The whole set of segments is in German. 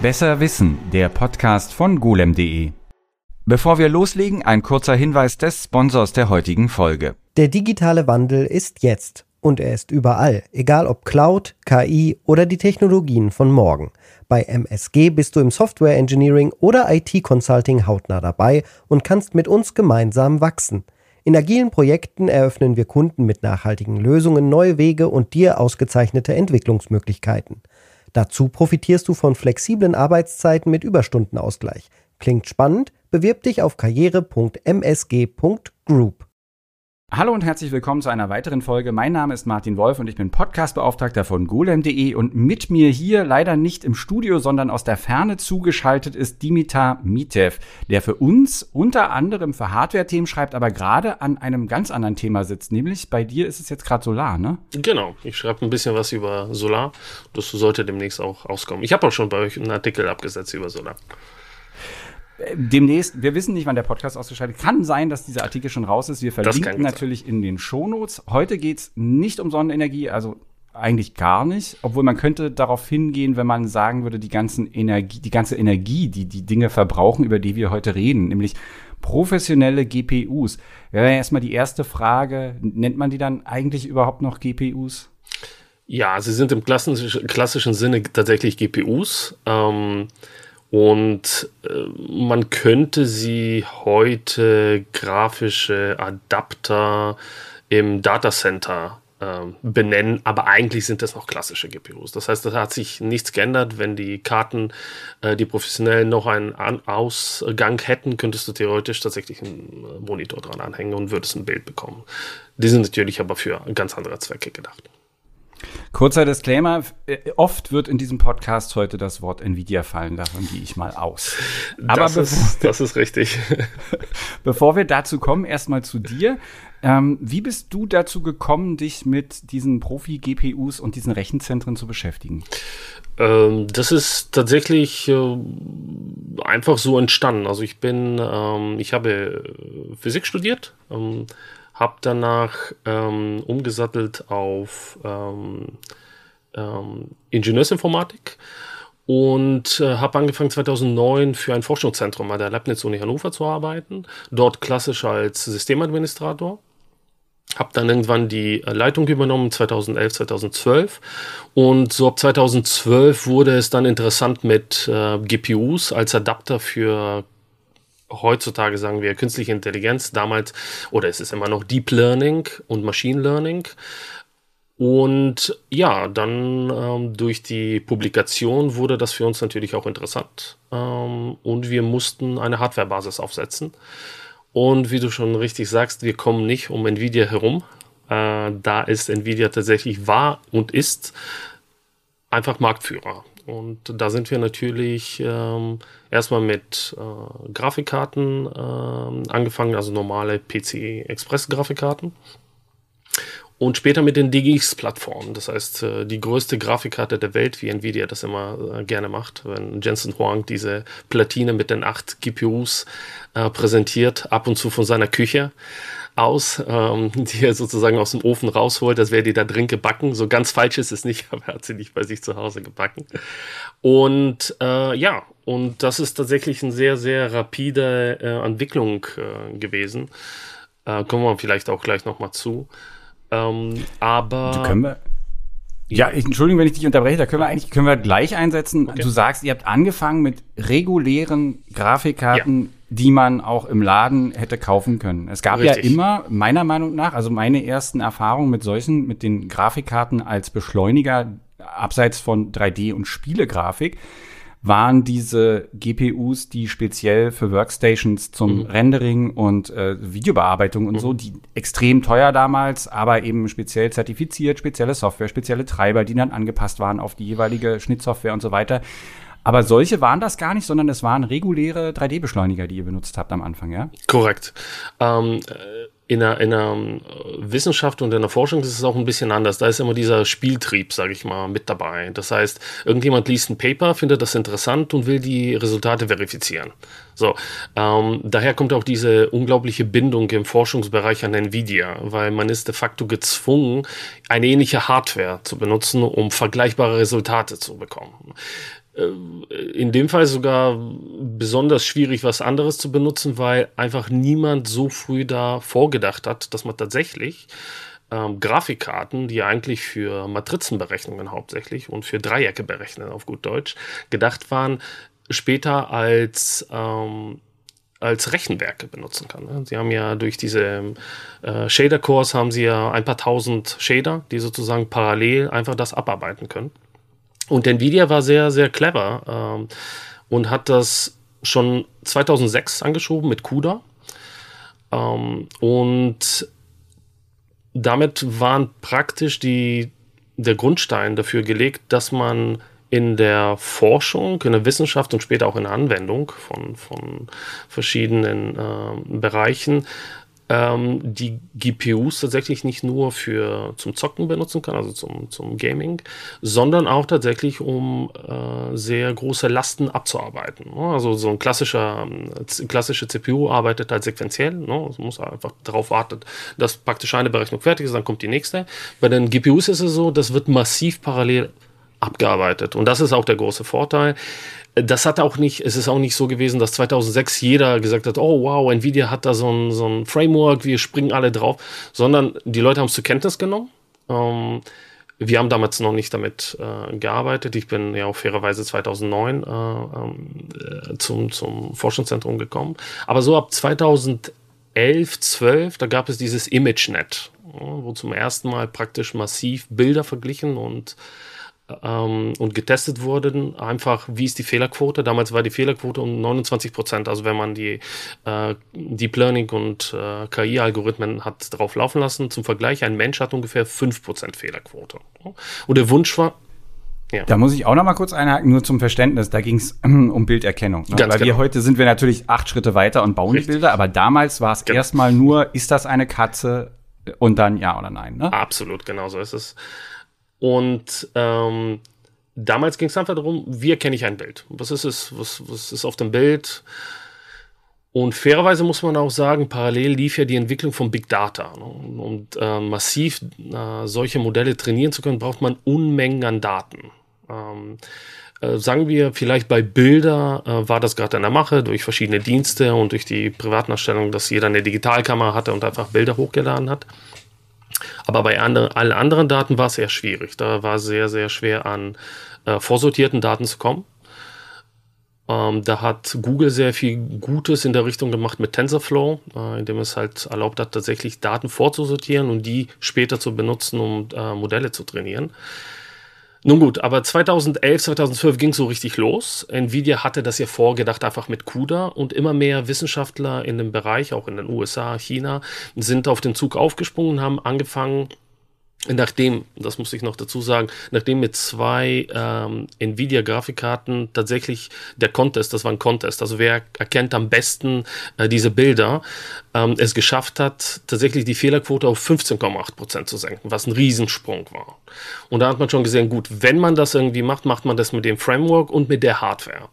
Besser Wissen, der Podcast von golem.de. Bevor wir loslegen, ein kurzer Hinweis des Sponsors der heutigen Folge. Der digitale Wandel ist jetzt und er ist überall, egal ob Cloud, KI oder die Technologien von morgen. Bei MSG bist du im Software Engineering oder IT Consulting hautnah dabei und kannst mit uns gemeinsam wachsen. In agilen Projekten eröffnen wir Kunden mit nachhaltigen Lösungen neue Wege und dir ausgezeichnete Entwicklungsmöglichkeiten. Dazu profitierst du von flexiblen Arbeitszeiten mit Überstundenausgleich. Klingt spannend? Bewirb dich auf karriere.msg.group. Hallo und herzlich willkommen zu einer weiteren Folge. Mein Name ist Martin Wolf und ich bin Podcastbeauftragter von golem.de und mit mir hier leider nicht im Studio, sondern aus der Ferne zugeschaltet ist Dimitar Mitev, der für uns unter anderem für Hardware-Themen schreibt, aber gerade an einem ganz anderen Thema sitzt, nämlich bei dir ist es jetzt gerade Solar, ne? Genau, ich schreibe ein bisschen was über Solar. Das sollte demnächst auch auskommen. Ich habe auch schon bei euch einen Artikel abgesetzt über Solar demnächst, wir wissen nicht, wann der Podcast ausgeschaltet Kann sein, dass dieser Artikel schon raus ist. Wir verlinken natürlich sein. in den Shownotes. Heute geht's nicht um Sonnenenergie, also eigentlich gar nicht, obwohl man könnte darauf hingehen, wenn man sagen würde, die ganzen Energie, die ganze Energie, die die Dinge verbrauchen, über die wir heute reden, nämlich professionelle GPUs. Wäre erstmal die erste Frage, nennt man die dann eigentlich überhaupt noch GPUs? Ja, sie sind im klassischen, klassischen Sinne tatsächlich GPUs. Ähm, und äh, man könnte sie heute grafische Adapter im Datacenter äh, benennen, aber eigentlich sind das noch klassische GPUs. Das heißt, da hat sich nichts geändert. Wenn die Karten, äh, die professionellen noch einen An Ausgang hätten, könntest du theoretisch tatsächlich einen Monitor dran anhängen und würdest ein Bild bekommen. Die sind natürlich aber für ganz andere Zwecke gedacht. Kurzer Disclaimer, äh, oft wird in diesem Podcast heute das Wort Nvidia fallen, davon gehe ich mal aus. Aber das, ist, das ist richtig. bevor wir dazu kommen, erstmal zu dir. Ähm, wie bist du dazu gekommen, dich mit diesen Profi-GPUs und diesen Rechenzentren zu beschäftigen? Ähm, das ist tatsächlich äh, einfach so entstanden. Also ich bin, ähm, ich habe Physik studiert ähm, habe danach ähm, umgesattelt auf ähm, ähm, Ingenieursinformatik und äh, habe angefangen 2009 für ein Forschungszentrum an der Leibniz-Uni Hannover zu arbeiten, dort klassisch als Systemadministrator. Habe dann irgendwann die äh, Leitung übernommen, 2011, 2012. Und so ab 2012 wurde es dann interessant mit äh, GPUs als Adapter für heutzutage sagen wir künstliche Intelligenz, damals, oder es ist immer noch Deep Learning und Machine Learning. Und ja, dann ähm, durch die Publikation wurde das für uns natürlich auch interessant. Ähm, und wir mussten eine Hardware-Basis aufsetzen. Und wie du schon richtig sagst, wir kommen nicht um Nvidia herum. Äh, da ist Nvidia tatsächlich war und ist einfach Marktführer. Und da sind wir natürlich ähm, erstmal mit äh, Grafikkarten äh, angefangen, also normale PCI Express Grafikkarten. Und später mit den DGX-Plattformen. Das heißt, äh, die größte Grafikkarte der Welt, wie Nvidia das immer äh, gerne macht, wenn Jensen Huang diese Platine mit den acht GPUs äh, präsentiert, ab und zu von seiner Küche aus, ähm, die er sozusagen aus dem Ofen rausholt, das wäre die da drin gebacken. So ganz falsch ist es nicht, aber er hat sie nicht bei sich zu Hause gebacken. Und äh, ja, und das ist tatsächlich eine sehr, sehr rapide äh, Entwicklung äh, gewesen. Äh, kommen wir vielleicht auch gleich nochmal zu. Ähm, aber. Du können wir ja, ich, Entschuldigung, wenn ich dich unterbreche, da können wir eigentlich können wir gleich einsetzen. Okay. Du sagst, ihr habt angefangen mit regulären Grafikkarten, ja. die man auch im Laden hätte kaufen können. Es gab Richtig. ja immer, meiner Meinung nach, also meine ersten Erfahrungen mit solchen, mit den Grafikkarten als Beschleuniger, abseits von 3D und Spielegrafik, waren diese GPUs, die speziell für Workstations zum mhm. Rendering und äh, Videobearbeitung und mhm. so, die extrem teuer damals, aber eben speziell zertifiziert, spezielle Software, spezielle Treiber, die dann angepasst waren auf die jeweilige Schnittsoftware und so weiter. Aber solche waren das gar nicht, sondern es waren reguläre 3D-Beschleuniger, die ihr benutzt habt am Anfang, ja? Korrekt. Ähm, äh, in der, in der äh, Wissenschaft und in der Forschung ist es auch ein bisschen anders. Da ist immer dieser Spieltrieb, sage ich mal, mit dabei. Das heißt, irgendjemand liest ein Paper, findet das interessant und will die Resultate verifizieren. So, ähm, daher kommt auch diese unglaubliche Bindung im Forschungsbereich an Nvidia, weil man ist de facto gezwungen, eine ähnliche Hardware zu benutzen, um vergleichbare Resultate zu bekommen. Äh, in dem Fall sogar besonders schwierig, was anderes zu benutzen, weil einfach niemand so früh da vorgedacht hat, dass man tatsächlich ähm, Grafikkarten, die eigentlich für Matrizenberechnungen hauptsächlich und für Dreiecke berechnen auf gut Deutsch, gedacht waren, später als ähm, als Rechenwerke benutzen kann. Sie haben ja durch diese äh, Shader-Cores haben sie ja ein paar tausend Shader, die sozusagen parallel einfach das abarbeiten können. Und Nvidia war sehr, sehr clever ähm, und hat das schon 2006 angeschoben mit CUDA. Ähm, und damit waren praktisch die, der Grundstein dafür gelegt, dass man in der Forschung, in der Wissenschaft und später auch in der Anwendung von, von verschiedenen äh, Bereichen ähm, die GPUs tatsächlich nicht nur für zum Zocken benutzen kann, also zum, zum Gaming, sondern auch tatsächlich, um äh, sehr große Lasten abzuarbeiten. Ne? Also so ein klassischer, äh, klassische CPU arbeitet halt sequenziell, ne? es muss einfach darauf warten, dass praktisch eine Berechnung fertig ist, dann kommt die nächste. Bei den GPUs ist es so, das wird massiv parallel abgearbeitet. Und das ist auch der große Vorteil das hat auch nicht, es ist auch nicht so gewesen, dass 2006 jeder gesagt hat, oh wow, Nvidia hat da so ein, so ein Framework, wir springen alle drauf, sondern die Leute haben es zur Kenntnis genommen. Ähm, wir haben damals noch nicht damit äh, gearbeitet. Ich bin ja auch fairerweise 2009 äh, äh, zum, zum Forschungszentrum gekommen. Aber so ab 2011, 12, da gab es dieses ImageNet, wo zum ersten Mal praktisch massiv Bilder verglichen und ähm, und getestet wurden, einfach wie ist die Fehlerquote. Damals war die Fehlerquote um 29 Prozent. Also wenn man die äh, Deep Learning und äh, KI-Algorithmen hat drauf laufen lassen, zum Vergleich, ein Mensch hat ungefähr 5 Prozent Fehlerquote. Und der Wunsch war, ja. Da muss ich auch noch mal kurz einhaken, nur zum Verständnis. Da ging es um Bilderkennung. Ne? Weil genau. wir heute sind wir natürlich acht Schritte weiter und bauen Richtig. die Bilder, aber damals war es genau. erstmal nur, ist das eine Katze und dann ja oder nein. Ne? Absolut, genau so ist es. Und ähm, damals ging es einfach darum, wie erkenne ich ein Bild? Was ist es? Was, was ist auf dem Bild? Und fairerweise muss man auch sagen, parallel lief ja die Entwicklung von Big Data. Ne? Und äh, massiv äh, solche Modelle trainieren zu können, braucht man Unmengen an Daten. Ähm, äh, sagen wir vielleicht bei Bilder äh, war das gerade in der Mache durch verschiedene Dienste und durch die Privatnachstellung, dass jeder eine Digitalkamera hatte und einfach Bilder hochgeladen hat. Aber bei andre, allen anderen Daten war es sehr schwierig. Da war es sehr, sehr schwer an äh, vorsortierten Daten zu kommen. Ähm, da hat Google sehr viel Gutes in der Richtung gemacht mit TensorFlow, äh, indem es halt erlaubt hat, tatsächlich Daten vorzusortieren und die später zu benutzen, um äh, Modelle zu trainieren. Nun gut, aber 2011, 2012 ging es so richtig los. Nvidia hatte das ja vorgedacht, einfach mit CUDA und immer mehr Wissenschaftler in dem Bereich, auch in den USA, China, sind auf den Zug aufgesprungen, haben angefangen, nachdem, das muss ich noch dazu sagen, nachdem mit zwei ähm, Nvidia-Grafikkarten tatsächlich der Contest, das war ein Contest, also wer erkennt am besten äh, diese Bilder, ähm, es geschafft hat, tatsächlich die Fehlerquote auf 15,8% zu senken, was ein Riesensprung war. Und da hat man schon gesehen, gut, wenn man das irgendwie macht, macht man das mit dem Framework und mit der Hardware.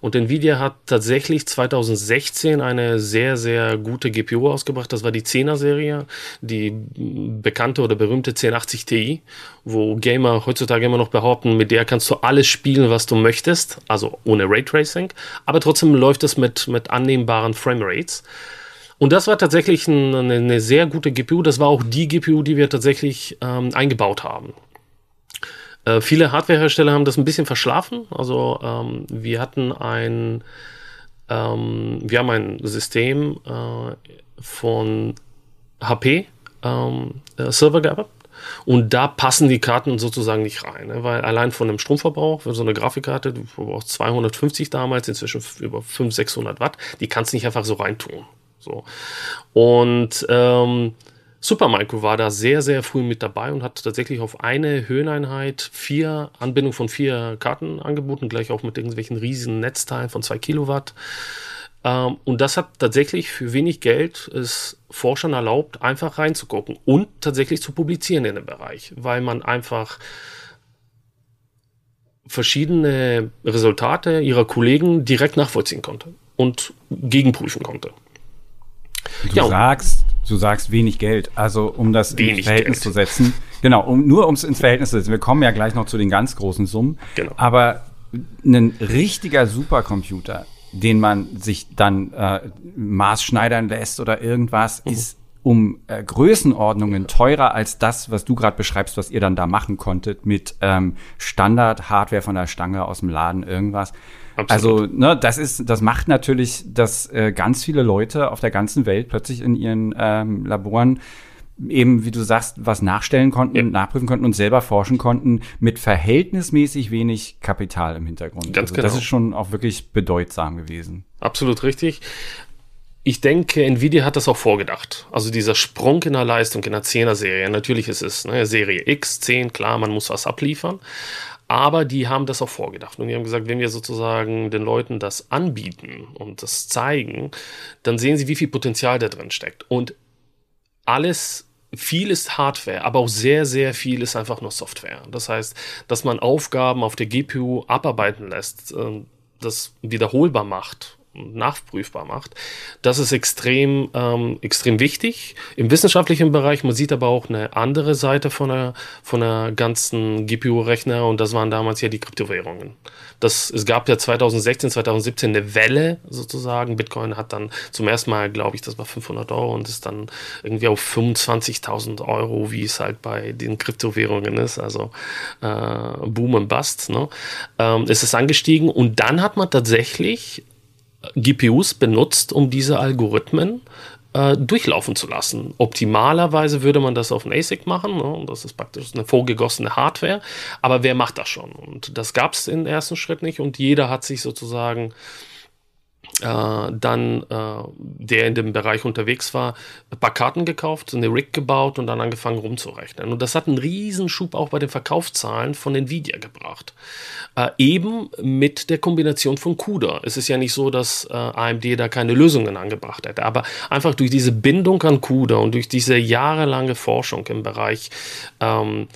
Und Nvidia hat tatsächlich 2016 eine sehr, sehr gute GPU ausgebracht. Das war die 10er-Serie, die bekannte oder berühmte 1080 Ti, wo Gamer heutzutage immer noch behaupten, mit der kannst du alles spielen, was du möchtest, also ohne Raytracing, aber trotzdem läuft es mit, mit annehmbaren Framerates. Und das war tatsächlich eine, eine, sehr gute GPU. Das war auch die GPU, die wir tatsächlich ähm, eingebaut haben. Äh, viele Hardwarehersteller haben das ein bisschen verschlafen. Also ähm, wir hatten ein, ähm, wir haben ein System äh, von HP ähm, äh, Server gehabt. Und da passen die Karten sozusagen nicht rein, ne? weil allein von dem Stromverbrauch, für so eine Grafikkarte, die verbraucht 250 damals, inzwischen über 500, 600 Watt, die kannst du nicht einfach so reintun. So. Und ähm, Supermicro war da sehr, sehr früh mit dabei und hat tatsächlich auf eine Höheneinheit vier Anbindung von vier Karten angeboten, gleich auch mit irgendwelchen riesigen Netzteilen von zwei Kilowatt. Ähm, und das hat tatsächlich für wenig Geld es Forschern erlaubt, einfach reinzugucken und tatsächlich zu publizieren in dem Bereich, weil man einfach verschiedene Resultate ihrer Kollegen direkt nachvollziehen konnte. und gegenprüfen konnte. Du ja, sagst, du sagst wenig Geld. Also um das ins Verhältnis Geld. zu setzen. Genau, um, nur um es ins Verhältnis zu setzen. Wir kommen ja gleich noch zu den ganz großen Summen. Genau. Aber ein richtiger Supercomputer, den man sich dann äh, maßschneidern lässt oder irgendwas, mhm. ist um äh, Größenordnungen teurer als das, was du gerade beschreibst, was ihr dann da machen konntet mit ähm, Standard-Hardware von der Stange aus dem Laden, irgendwas. Absolut. Also, ne, das ist, das macht natürlich, dass äh, ganz viele Leute auf der ganzen Welt plötzlich in ihren ähm, Laboren eben, wie du sagst, was nachstellen konnten, ja. nachprüfen konnten und selber forschen konnten mit verhältnismäßig wenig Kapital im Hintergrund. Ganz also, genau. Das ist schon auch wirklich bedeutsam gewesen. Absolut richtig. Ich denke, Nvidia hat das auch vorgedacht. Also dieser Sprung in der Leistung in der 10er Serie. Natürlich ist es ne, Serie X, 10, klar, man muss was abliefern. Aber die haben das auch vorgedacht. Und die haben gesagt, wenn wir sozusagen den Leuten das anbieten und das zeigen, dann sehen sie, wie viel Potenzial da drin steckt. Und alles, viel ist Hardware, aber auch sehr, sehr viel ist einfach nur Software. Das heißt, dass man Aufgaben auf der GPU abarbeiten lässt, ähm, das wiederholbar macht nachprüfbar macht. Das ist extrem, ähm, extrem wichtig im wissenschaftlichen Bereich. Man sieht aber auch eine andere Seite von der, von der ganzen GPU-Rechner und das waren damals ja die Kryptowährungen. Das, es gab ja 2016, 2017 eine Welle sozusagen. Bitcoin hat dann zum ersten Mal, glaube ich, das war 500 Euro und ist dann irgendwie auf 25.000 Euro, wie es halt bei den Kryptowährungen ist. Also äh, Boom und Bust. Ne? Ähm, ist es angestiegen und dann hat man tatsächlich GPUs benutzt, um diese Algorithmen äh, durchlaufen zu lassen. Optimalerweise würde man das auf ein ASIC machen, ne? das ist praktisch eine vorgegossene Hardware, aber wer macht das schon? Und das gab es im ersten Schritt nicht und jeder hat sich sozusagen dann, äh, der in dem Bereich unterwegs war, ein paar Karten gekauft, eine Rig gebaut und dann angefangen rumzurechnen. Und das hat einen Riesenschub auch bei den Verkaufszahlen von Nvidia gebracht. Äh, eben mit der Kombination von CUDA. Es ist ja nicht so, dass äh, AMD da keine Lösungen angebracht hätte, aber einfach durch diese Bindung an CUDA und durch diese jahrelange Forschung im Bereich ähm,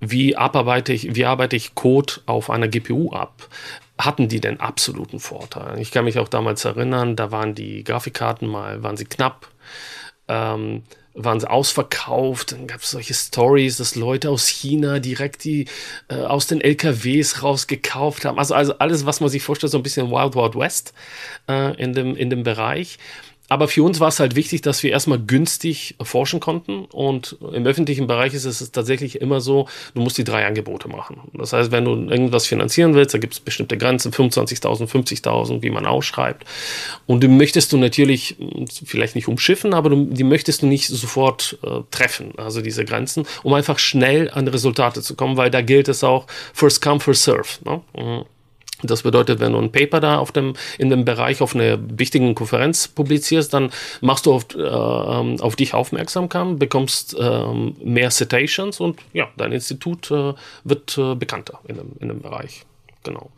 wie arbeite ich, wie arbeite ich Code auf einer GPU ab? Hatten die den absoluten Vorteil. Ich kann mich auch damals erinnern, da waren die Grafikkarten mal, waren sie knapp, ähm, waren sie ausverkauft, dann gab es solche Stories, dass Leute aus China direkt die äh, aus den LKWs rausgekauft haben. Also, also alles, was man sich vorstellt, so ein bisschen Wild Wild West äh, in, dem, in dem Bereich aber für uns war es halt wichtig, dass wir erstmal günstig forschen konnten. Und im öffentlichen Bereich ist es tatsächlich immer so, du musst die drei Angebote machen. Das heißt, wenn du irgendwas finanzieren willst, da gibt es bestimmte Grenzen, 25.000, 50.000, wie man ausschreibt. Und die möchtest du natürlich vielleicht nicht umschiffen, aber du, die möchtest du nicht sofort äh, treffen, also diese Grenzen, um einfach schnell an Resultate zu kommen, weil da gilt es auch, first come, first serve. Ne? Das bedeutet, wenn du ein Paper da auf dem, in dem Bereich auf einer wichtigen Konferenz publizierst, dann machst du auf, äh, auf dich aufmerksam, bekommst äh, mehr Citations und ja, dein Institut äh, wird äh, bekannter in dem, in dem Bereich. Genau.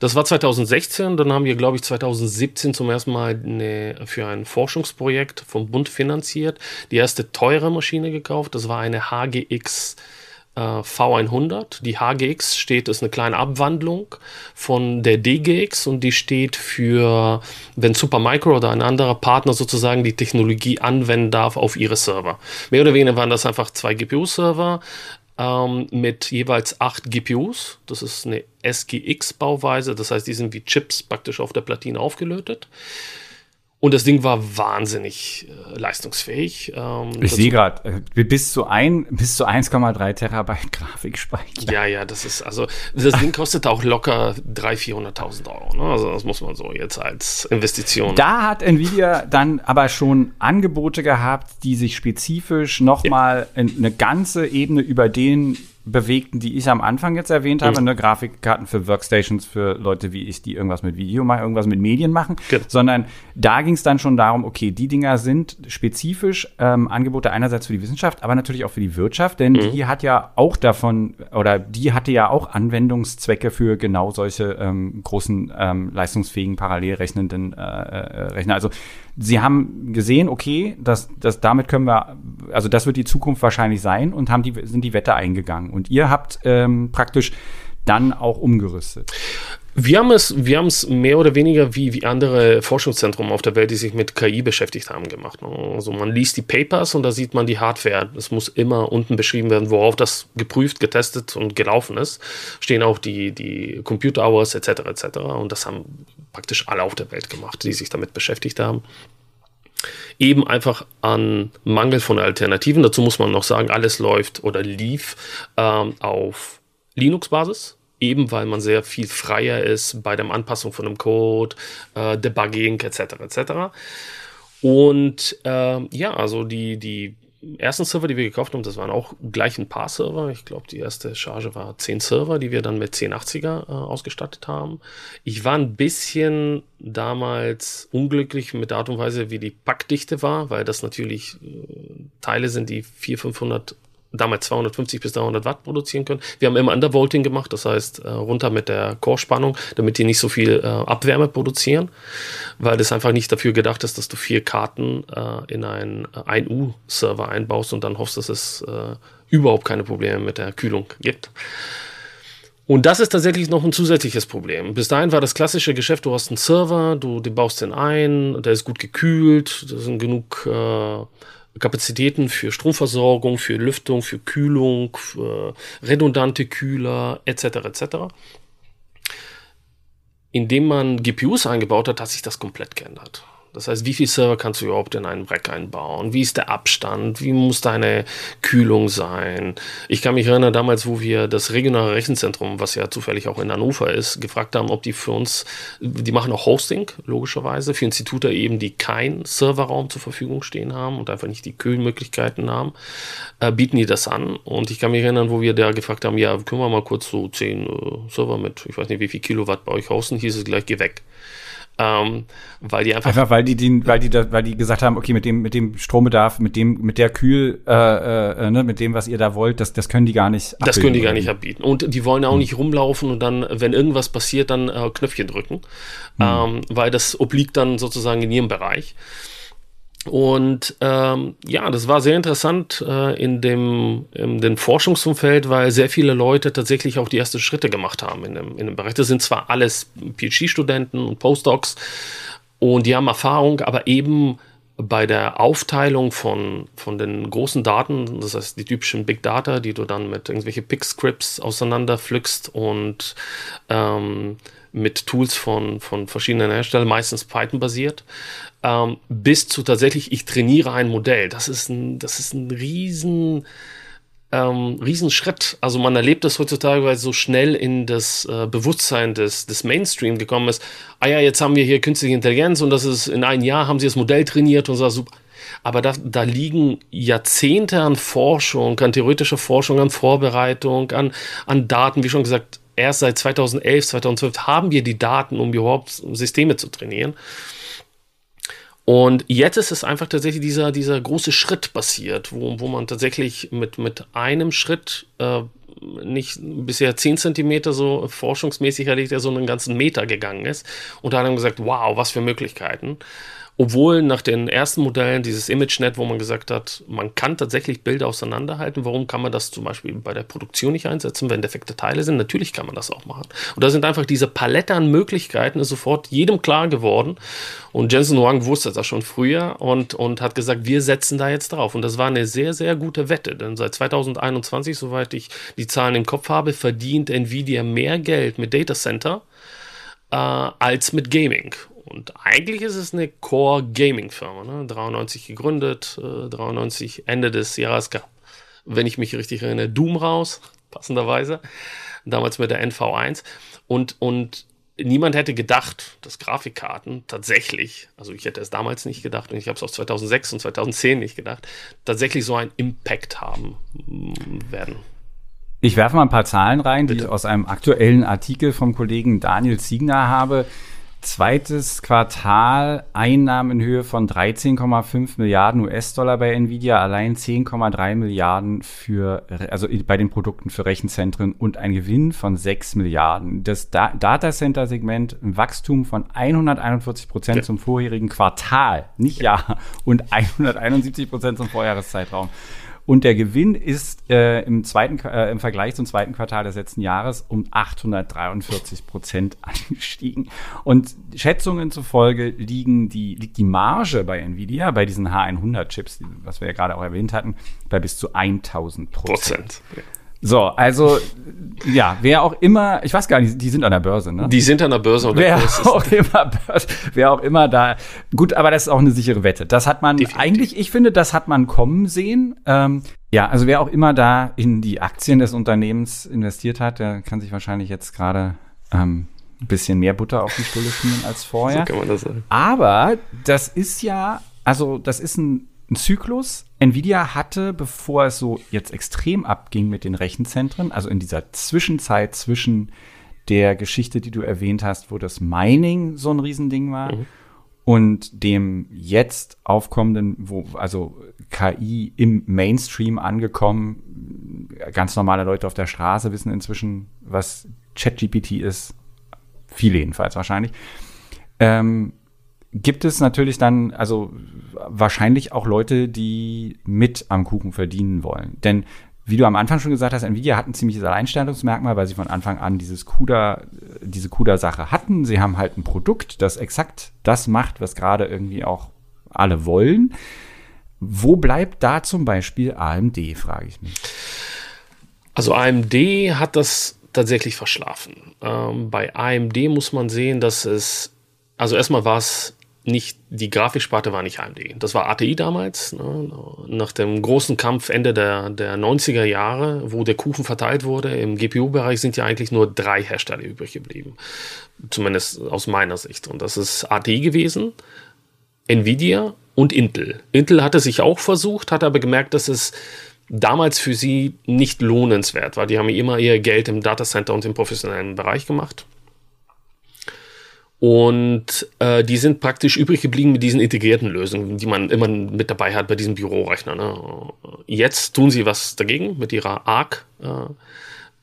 Das war 2016, dann haben wir, glaube ich, 2017 zum ersten Mal eine, für ein Forschungsprojekt vom Bund finanziert, die erste teure Maschine gekauft. Das war eine HGX äh, V100. Die HGX steht, ist eine kleine Abwandlung von der DGX und die steht für, wenn Supermicro oder ein anderer Partner sozusagen die Technologie anwenden darf auf ihre Server. Mehr oder weniger waren das einfach zwei GPU-Server ähm, mit jeweils acht GPUs. Das ist eine SGX-Bauweise, das heißt, die sind wie Chips praktisch auf der Platine aufgelötet. Und das Ding war wahnsinnig äh, leistungsfähig. Ähm, ich sehe gerade, äh, bis zu, ein, bis zu 1,3 Terabyte Grafikspeicher. Ja, ja, das ist, also, das Ding kostet auch locker 300.000, 400.000 Euro. Ne? Also, das muss man so jetzt als Investition. Da hat Nvidia dann aber schon Angebote gehabt, die sich spezifisch nochmal ja. eine ganze Ebene über den bewegten, die ich am Anfang jetzt erwähnt habe, mhm. ne, Grafikkarten für Workstations für Leute wie ich, die irgendwas mit Video machen, irgendwas mit Medien machen, genau. sondern da ging es dann schon darum, okay, die Dinger sind spezifisch ähm, Angebote einerseits für die Wissenschaft, aber natürlich auch für die Wirtschaft, denn mhm. die hat ja auch davon oder die hatte ja auch Anwendungszwecke für genau solche ähm, großen ähm, leistungsfähigen parallel rechnenden äh, äh, Rechner. Also sie haben gesehen, okay, das, das, damit können wir, also das wird die Zukunft wahrscheinlich sein und haben die, sind die Wette eingegangen. Und ihr habt ähm, praktisch dann auch umgerüstet. Wir haben es, wir haben es mehr oder weniger wie, wie andere Forschungszentren auf der Welt, die sich mit KI beschäftigt haben, gemacht. Also man liest die Papers und da sieht man die Hardware. Es muss immer unten beschrieben werden, worauf das geprüft, getestet und gelaufen ist. Stehen auch die, die Computer Hours etc. etc. Und das haben praktisch alle auf der Welt gemacht, die sich damit beschäftigt haben. Eben einfach an Mangel von Alternativen. Dazu muss man noch sagen, alles läuft oder lief ähm, auf Linux-Basis eben weil man sehr viel freier ist bei der Anpassung von einem Code, äh, Debugging etc. etc. Und äh, ja, also die, die ersten Server, die wir gekauft haben, das waren auch gleich ein paar Server. Ich glaube, die erste Charge war 10 Server, die wir dann mit 1080er äh, ausgestattet haben. Ich war ein bisschen damals unglücklich mit der Art und Weise, wie die Packdichte war, weil das natürlich äh, Teile sind, die 400, 500 damals 250 bis 300 Watt produzieren können. Wir haben immer Undervolting gemacht, das heißt äh, runter mit der Core-Spannung, damit die nicht so viel äh, Abwärme produzieren, weil das einfach nicht dafür gedacht ist, dass du vier Karten äh, in einen 1U-Server äh, einbaust und dann hoffst, dass es äh, überhaupt keine Probleme mit der Kühlung gibt. Und das ist tatsächlich noch ein zusätzliches Problem. Bis dahin war das klassische Geschäft, du hast einen Server, du, du baust den ein, der ist gut gekühlt, da sind genug äh, Kapazitäten für Stromversorgung, für Lüftung, für Kühlung, für redundante Kühler etc. etc. Indem man GPUs eingebaut hat, hat sich das komplett geändert. Das heißt, wie viel Server kannst du überhaupt in einen Rack einbauen? Wie ist der Abstand? Wie muss deine Kühlung sein? Ich kann mich erinnern, damals, wo wir das regionale Rechenzentrum, was ja zufällig auch in Hannover ist, gefragt haben, ob die für uns, die machen auch Hosting, logischerweise, für Institute eben, die keinen Serverraum zur Verfügung stehen haben und einfach nicht die Kühlmöglichkeiten haben, äh, bieten die das an. Und ich kann mich erinnern, wo wir da gefragt haben, ja, können wir mal kurz so zehn äh, Server mit, ich weiß nicht, wie viel Kilowatt bei euch hosten, hieß es gleich, geh weg. Ähm, weil die einfach. Einfach weil die, die, weil die, da, weil die gesagt haben, okay, mit dem, mit dem Strombedarf, mit dem, mit der Kühl, äh, äh, ne, mit dem, was ihr da wollt, das, das können die gar nicht. Das können die gar nicht abbieten. Und die wollen auch hm. nicht rumlaufen und dann, wenn irgendwas passiert, dann äh, Knöpfchen drücken, hm. ähm, weil das obliegt dann sozusagen in ihrem Bereich. Und ähm, ja, das war sehr interessant äh, in, dem, in dem Forschungsumfeld, weil sehr viele Leute tatsächlich auch die ersten Schritte gemacht haben in dem, in dem Bereich. Das sind zwar alles PhD-Studenten und Postdocs und die haben Erfahrung, aber eben bei der Aufteilung von, von den großen Daten, das heißt die typischen Big Data, die du dann mit irgendwelchen Pick-Scripts auseinanderpflückst und ähm, mit Tools von, von verschiedenen Herstellern, meistens Python-basiert, ähm, bis zu tatsächlich, ich trainiere ein Modell. Das ist ein, das ist ein riesen, ähm, Riesenschritt. Also man erlebt das heutzutage, weil es so schnell in das äh, Bewusstsein des, des Mainstream gekommen ist. Ah ja, jetzt haben wir hier künstliche Intelligenz und das ist in einem Jahr haben sie das Modell trainiert und so super. Aber da, da liegen Jahrzehnte an Forschung, an theoretischer Forschung, an Vorbereitung, an, an Daten, wie schon gesagt, erst seit 2011, 2012 haben wir die Daten, um überhaupt Systeme zu trainieren. Und jetzt ist es einfach tatsächlich dieser, dieser große Schritt passiert, wo, wo man tatsächlich mit, mit einem Schritt äh, nicht bisher 10 Zentimeter so forschungsmäßig erlegt, er so einen ganzen Meter gegangen ist. Und da hat gesagt, wow, was für Möglichkeiten. Obwohl nach den ersten Modellen dieses ImageNet, wo man gesagt hat, man kann tatsächlich Bilder auseinanderhalten, warum kann man das zum Beispiel bei der Produktion nicht einsetzen, wenn defekte Teile sind? Natürlich kann man das auch machen. Und da sind einfach diese Palette an Möglichkeiten, ist sofort jedem klar geworden. Und Jensen Huang wusste das schon früher und, und hat gesagt, wir setzen da jetzt drauf. Und das war eine sehr, sehr gute Wette, denn seit 2021, soweit ich die Zahlen im Kopf habe, verdient Nvidia mehr Geld mit Data Center äh, als mit Gaming. Und eigentlich ist es eine Core Gaming Firma, ne? 93 gegründet, äh, 93 Ende des Jahres gab, wenn ich mich richtig erinnere, Doom raus, passenderweise, damals mit der NV1 und, und niemand hätte gedacht, dass Grafikkarten tatsächlich, also ich hätte es damals nicht gedacht und ich habe es auch 2006 und 2010 nicht gedacht, tatsächlich so einen Impact haben mm, werden. Ich werfe mal ein paar Zahlen rein, Bitte. die ich aus einem aktuellen Artikel vom Kollegen Daniel Ziegner habe zweites Quartal Einnahmen in Höhe von 13,5 Milliarden US-Dollar bei Nvidia, allein 10,3 Milliarden für, also bei den Produkten für Rechenzentren und ein Gewinn von 6 Milliarden. Das da Datacenter-Segment ein Wachstum von 141 Prozent ja. zum vorherigen Quartal, nicht Jahr, und 171 Prozent zum Vorjahreszeitraum. Und der Gewinn ist äh, im, zweiten, äh, im Vergleich zum zweiten Quartal des letzten Jahres um 843 Prozent angestiegen. Und Schätzungen zufolge liegen die, liegt die Marge bei Nvidia, bei diesen H100-Chips, was wir ja gerade auch erwähnt hatten, bei bis zu 1000 Prozent. Ja. So, also ja, wer auch immer, ich weiß gar nicht, die sind an der Börse, ne? Die sind an der Börse und wer auch immer, wer auch immer da. Gut, aber das ist auch eine sichere Wette. Das hat man Definitiv. eigentlich, ich finde, das hat man kommen sehen. Ähm, ja, also wer auch immer da in die Aktien des Unternehmens investiert hat, der kann sich wahrscheinlich jetzt gerade ähm, ein bisschen mehr Butter auf die Stulle schmieren als vorher. So kann man das sagen. Aber das ist ja, also das ist ein ein Zyklus. Nvidia hatte, bevor es so jetzt extrem abging mit den Rechenzentren, also in dieser Zwischenzeit zwischen der Geschichte, die du erwähnt hast, wo das Mining so ein Riesending war, mhm. und dem jetzt aufkommenden, wo also KI im Mainstream angekommen, ganz normale Leute auf der Straße wissen inzwischen, was ChatGPT ist, viele jedenfalls wahrscheinlich. Ähm, gibt es natürlich dann, also wahrscheinlich auch Leute, die mit am Kuchen verdienen wollen. Denn wie du am Anfang schon gesagt hast, Nvidia hat ein ziemliches Alleinstellungsmerkmal, weil sie von Anfang an dieses CUDA, diese CUDA-Sache hatten. Sie haben halt ein Produkt, das exakt das macht, was gerade irgendwie auch alle wollen. Wo bleibt da zum Beispiel AMD, frage ich mich. Also AMD hat das tatsächlich verschlafen. Ähm, bei AMD muss man sehen, dass es, also erstmal war es nicht, die Grafiksparte war nicht AMD. Das war ATI damals, ne, nach dem großen Kampf Ende der, der 90er Jahre, wo der Kuchen verteilt wurde. Im GPU-Bereich sind ja eigentlich nur drei Hersteller übrig geblieben. Zumindest aus meiner Sicht. Und das ist ATI gewesen, Nvidia und Intel. Intel hatte sich auch versucht, hat aber gemerkt, dass es damals für sie nicht lohnenswert war. Die haben immer ihr Geld im Datacenter und im professionellen Bereich gemacht. Und äh, die sind praktisch übrig geblieben mit diesen integrierten Lösungen, die man immer mit dabei hat bei diesem Bürorechner. Ne? Jetzt tun sie was dagegen mit ihrer ARC. Äh,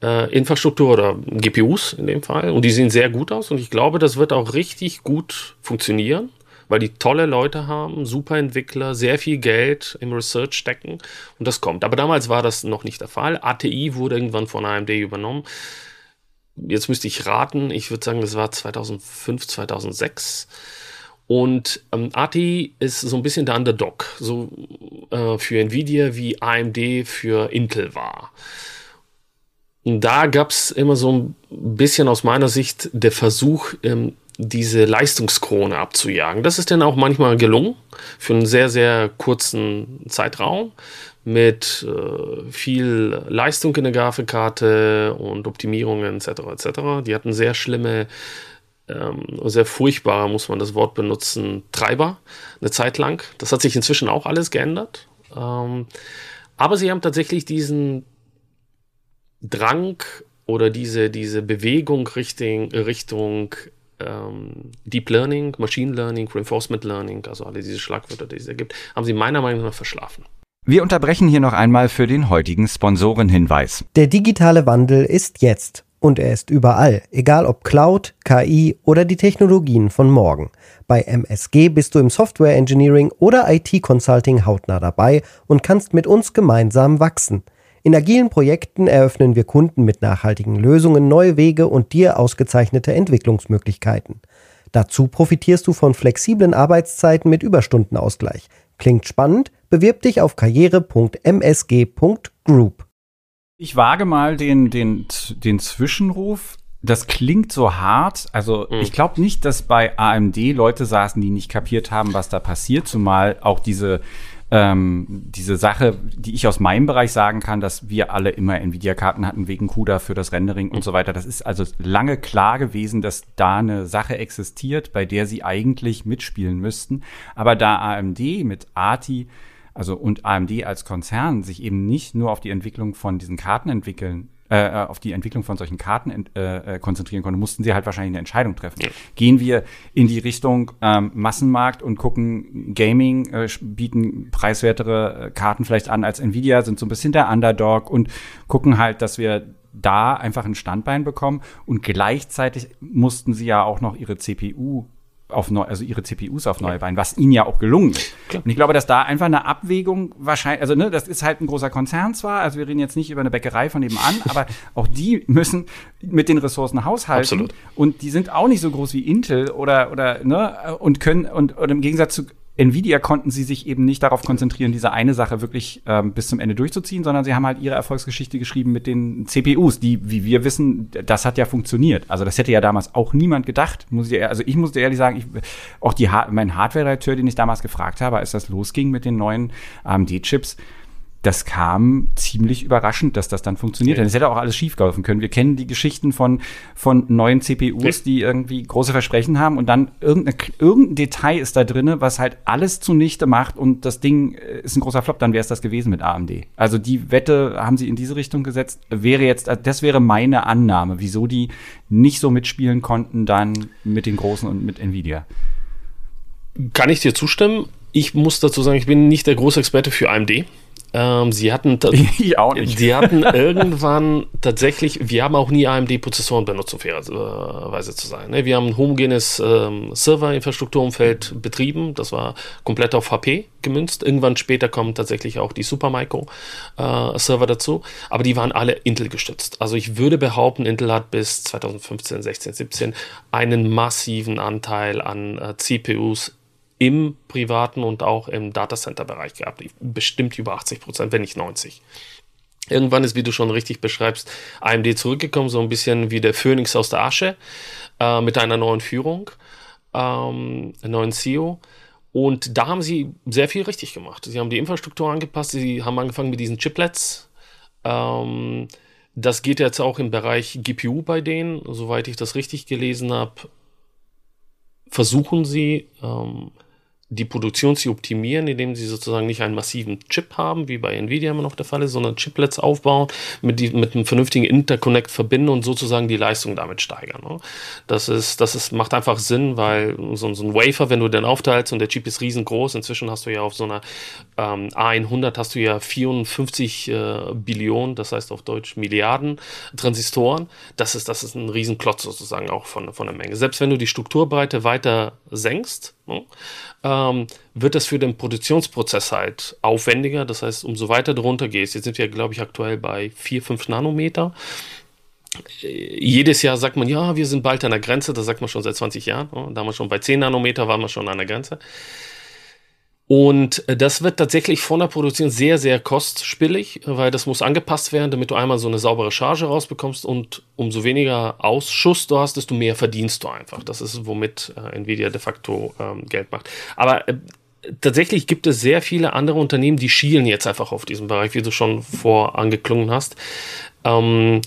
äh, Infrastruktur oder GPUs in dem Fall. Und die sehen sehr gut aus und ich glaube, das wird auch richtig gut funktionieren, weil die tolle Leute haben, super Entwickler, sehr viel Geld im Research stecken und das kommt. Aber damals war das noch nicht der Fall. ATI wurde irgendwann von AMD übernommen jetzt müsste ich raten, ich würde sagen, das war 2005, 2006. Und ähm, ATI ist so ein bisschen der Underdog, so äh, für Nvidia wie AMD für Intel war. Und da gab es immer so ein bisschen aus meiner Sicht der Versuch, ähm, diese Leistungskrone abzujagen. Das ist dann auch manchmal gelungen für einen sehr, sehr kurzen Zeitraum mit äh, viel Leistung in der Grafikkarte und Optimierungen etc. etc. Die hatten sehr schlimme, ähm, sehr furchtbare, muss man das Wort benutzen, Treiber eine Zeit lang. Das hat sich inzwischen auch alles geändert. Ähm, aber sie haben tatsächlich diesen Drang oder diese, diese Bewegung Richtung, Richtung ähm, Deep Learning, Machine Learning, Reinforcement Learning, also alle diese Schlagwörter, die es da gibt, haben sie meiner Meinung nach verschlafen. Wir unterbrechen hier noch einmal für den heutigen Sponsorenhinweis. Der digitale Wandel ist jetzt und er ist überall, egal ob Cloud, KI oder die Technologien von morgen. Bei MSG bist du im Software Engineering oder IT Consulting hautnah dabei und kannst mit uns gemeinsam wachsen. In agilen Projekten eröffnen wir Kunden mit nachhaltigen Lösungen neue Wege und dir ausgezeichnete Entwicklungsmöglichkeiten. Dazu profitierst du von flexiblen Arbeitszeiten mit Überstundenausgleich. Klingt spannend? Bewirb dich auf karriere.msg.group. Ich wage mal den, den, den Zwischenruf. Das klingt so hart. Also mhm. ich glaube nicht, dass bei AMD Leute saßen, die nicht kapiert haben, was da passiert, zumal auch diese ähm, diese Sache, die ich aus meinem Bereich sagen kann, dass wir alle immer Nvidia-Karten hatten wegen CUDA für das Rendering und so weiter. Das ist also lange klar gewesen, dass da eine Sache existiert, bei der sie eigentlich mitspielen müssten. Aber da AMD mit ATI also und AMD als Konzern sich eben nicht nur auf die Entwicklung von diesen Karten entwickeln, äh, äh auf die Entwicklung von solchen Karten äh, äh, konzentrieren konnte, mussten sie halt wahrscheinlich eine Entscheidung treffen. Gehen wir in die Richtung ähm, Massenmarkt und gucken, Gaming äh, bieten preiswertere äh, Karten vielleicht an als Nvidia, sind so ein bisschen der Underdog und gucken halt, dass wir da einfach ein Standbein bekommen und gleichzeitig mussten sie ja auch noch ihre CPU auf neu, also ihre CPUs auf neue Beine, was ihnen ja auch gelungen ist. Klar. Und ich glaube, dass da einfach eine Abwägung wahrscheinlich, also ne, das ist halt ein großer Konzern zwar, also wir reden jetzt nicht über eine Bäckerei von nebenan, aber auch die müssen mit den Ressourcen haushalten. Absolut. Und die sind auch nicht so groß wie Intel oder oder ne und können und, und im Gegensatz zu Nvidia konnten sie sich eben nicht darauf konzentrieren, diese eine Sache wirklich ähm, bis zum Ende durchzuziehen, sondern sie haben halt ihre Erfolgsgeschichte geschrieben mit den CPUs, die, wie wir wissen, das hat ja funktioniert. Also das hätte ja damals auch niemand gedacht. Muss ich, also ich musste ehrlich sagen, ich, auch die, mein Hardware-Redakteur, den ich damals gefragt habe, als das losging mit den neuen AMD-Chips, das kam ziemlich überraschend, dass das dann funktioniert hat. Es hätte auch alles schieflaufen können. Wir kennen die Geschichten von, von neuen CPUs, die irgendwie große Versprechen haben und dann irgendein, irgendein Detail ist da drinne, was halt alles zunichte macht und das Ding äh, ist ein großer Flop, dann wäre es das gewesen mit AMD. Also die Wette haben sie in diese Richtung gesetzt. Wäre jetzt, das wäre meine Annahme, wieso die nicht so mitspielen konnten dann mit den Großen und mit Nvidia. Kann ich dir zustimmen? Ich muss dazu sagen, ich bin nicht der große Experte für AMD. Ähm, sie hatten, ich auch nicht. sie hatten irgendwann tatsächlich, wir haben auch nie AMD-Prozessoren benutzt, um fairerweise zu sein. Ne? Wir haben ein homogenes ähm, Server-Infrastrukturumfeld betrieben, das war komplett auf HP gemünzt. Irgendwann später kommen tatsächlich auch die Supermicro-Server äh, dazu, aber die waren alle Intel gestützt. Also ich würde behaupten, Intel hat bis 2015, 16, 17 einen massiven Anteil an äh, CPUs im privaten und auch im Datacenter-Bereich gehabt. Bestimmt über 80 Prozent, wenn nicht 90. Irgendwann ist, wie du schon richtig beschreibst, AMD zurückgekommen, so ein bisschen wie der Phönix aus der Asche, äh, mit einer neuen Führung, ähm, neuen CEO. Und da haben sie sehr viel richtig gemacht. Sie haben die Infrastruktur angepasst, sie haben angefangen mit diesen Chiplets. Ähm, das geht jetzt auch im Bereich GPU bei denen, soweit ich das richtig gelesen habe. Versuchen sie, ähm, die Produktion zu optimieren, indem sie sozusagen nicht einen massiven Chip haben, wie bei Nvidia immer noch der Fall ist, sondern Chiplets aufbauen, mit, die, mit einem vernünftigen Interconnect verbinden und sozusagen die Leistung damit steigern. Ne? Das, ist, das ist, macht einfach Sinn, weil so, so, ein Wafer, wenn du den aufteilst und der Chip ist riesengroß, inzwischen hast du ja auf so einer ähm, A100 hast du ja 54 äh, Billionen, das heißt auf Deutsch Milliarden Transistoren. Das ist, das ist ein Riesenklotz sozusagen auch von, von der Menge. Selbst wenn du die Strukturbreite weiter senkst, ne, ähm, wird das für den Produktionsprozess halt aufwendiger. Das heißt, umso weiter du runter gehst, jetzt sind wir, glaube ich, aktuell bei 4, 5 Nanometer. Äh, jedes Jahr sagt man, ja, wir sind bald an der Grenze, das sagt man schon seit 20 Jahren. Da haben wir schon bei 10 Nanometer, waren wir schon an der Grenze. Und äh, das wird tatsächlich von der Produktion sehr, sehr kostspielig, weil das muss angepasst werden, damit du einmal so eine saubere Charge rausbekommst und umso weniger Ausschuss du hast, desto mehr verdienst du einfach. Das ist, womit äh, Nvidia de facto ähm, Geld macht. Aber äh, tatsächlich gibt es sehr viele andere Unternehmen, die schielen jetzt einfach auf diesen Bereich, wie du schon vor angeklungen hast. Ähm,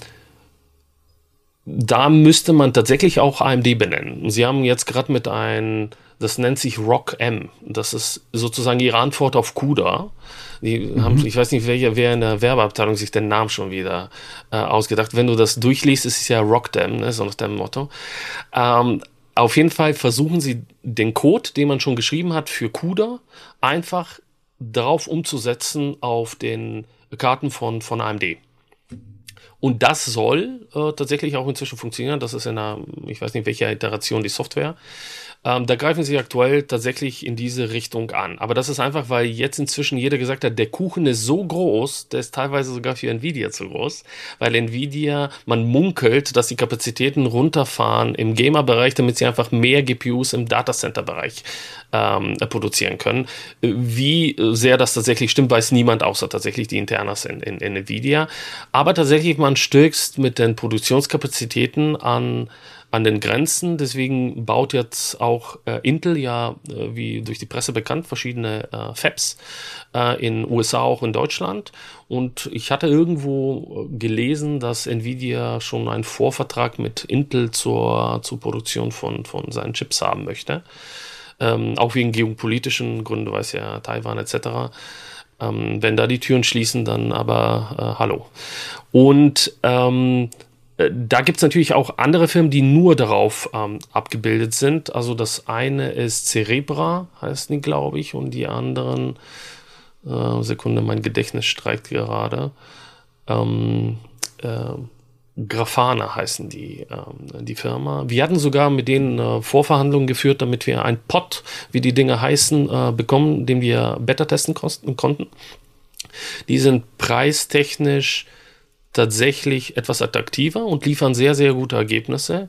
da müsste man tatsächlich auch AMD benennen. Sie haben jetzt gerade mit einem das nennt sich Rock M. Das ist sozusagen ihre Antwort auf CUDA. Die mhm. haben, ich weiß nicht, welcher, wer in der Werbeabteilung sich den Namen schon wieder äh, ausgedacht. Wenn du das durchliest, ist es ja Rockdam, ne, so nach dem Motto. Ähm, auf jeden Fall versuchen sie den Code, den man schon geschrieben hat für CUDA, einfach darauf umzusetzen auf den Karten von, von AMD. Und das soll äh, tatsächlich auch inzwischen funktionieren. Das ist in einer, ich weiß nicht, welcher Iteration die Software. Ähm, da greifen sie aktuell tatsächlich in diese Richtung an. Aber das ist einfach, weil jetzt inzwischen jeder gesagt hat, der Kuchen ist so groß, der ist teilweise sogar für Nvidia zu groß, weil Nvidia, man munkelt, dass die Kapazitäten runterfahren im Gamer-Bereich, damit sie einfach mehr GPUs im Datacenter-Bereich ähm, produzieren können. Wie sehr das tatsächlich stimmt, weiß niemand, außer tatsächlich die Internas in, in, in Nvidia. Aber tatsächlich, man stößt mit den Produktionskapazitäten an an den Grenzen. Deswegen baut jetzt auch äh, Intel ja, äh, wie durch die Presse bekannt, verschiedene äh, Fabs äh, in USA, auch in Deutschland. Und ich hatte irgendwo äh, gelesen, dass Nvidia schon einen Vorvertrag mit Intel zur, zur Produktion von, von seinen Chips haben möchte. Ähm, auch wegen geopolitischen Gründen, weiß ja Taiwan etc. Ähm, wenn da die Türen schließen, dann aber äh, hallo. Und ähm, äh, da gibt es natürlich auch andere Filme, die nur darauf ähm, abgebildet sind. Also das eine ist Cerebra, heißt die, glaube ich, und die anderen, äh, Sekunde, mein Gedächtnis streikt gerade. Ähm, äh, Grafana heißen die, ähm, die Firma. Wir hatten sogar mit denen äh, Vorverhandlungen geführt, damit wir ein Pot, wie die Dinge heißen, äh, bekommen, den wir Beta testen konnten. Die sind preistechnisch tatsächlich etwas attraktiver und liefern sehr, sehr gute Ergebnisse.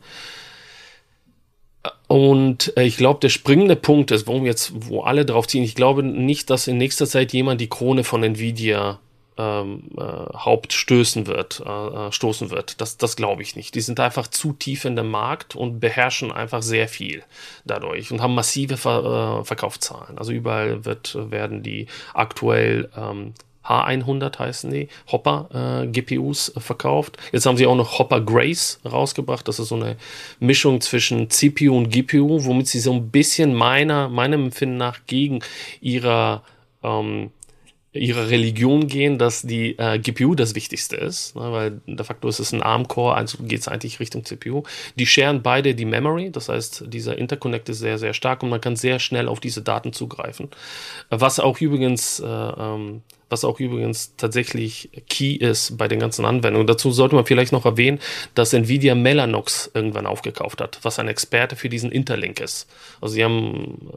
Und äh, ich glaube, der springende Punkt ist, warum jetzt, wo alle drauf ziehen, ich glaube nicht, dass in nächster Zeit jemand die Krone von Nvidia ähm, äh, Haupt stößen wird, äh, äh, stoßen wird. Das, das glaube ich nicht. Die sind einfach zu tief in dem Markt und beherrschen einfach sehr viel dadurch und haben massive Ver, äh, Verkaufszahlen. Also überall wird, werden die aktuell ähm, H100 heißen die, Hopper äh, GPUs verkauft. Jetzt haben sie auch noch Hopper Grace rausgebracht. Das ist so eine Mischung zwischen CPU und GPU, womit sie so ein bisschen meiner, meinem Empfinden nach gegen ihrer ähm, ihrer Religion gehen, dass die äh, GPU das Wichtigste ist, ne, weil de facto ist es ein ARM-Core, also geht es eigentlich Richtung CPU. Die scheren beide die Memory, das heißt, dieser Interconnect ist sehr, sehr stark und man kann sehr schnell auf diese Daten zugreifen. Was auch übrigens, äh, ähm, was auch übrigens tatsächlich key ist bei den ganzen Anwendungen. Dazu sollte man vielleicht noch erwähnen, dass Nvidia Mellanox irgendwann aufgekauft hat, was ein Experte für diesen Interlink ist. Also sie haben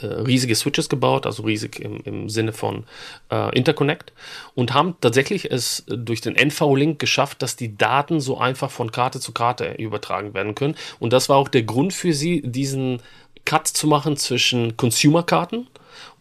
äh, äh, riesige Switches gebaut, also riesig im, im Sinne von äh, Interconnect und haben tatsächlich es durch den NV-Link geschafft, dass die Daten so einfach von Karte zu Karte übertragen werden können. Und das war auch der Grund für sie, diesen Cut zu machen zwischen Consumer-Karten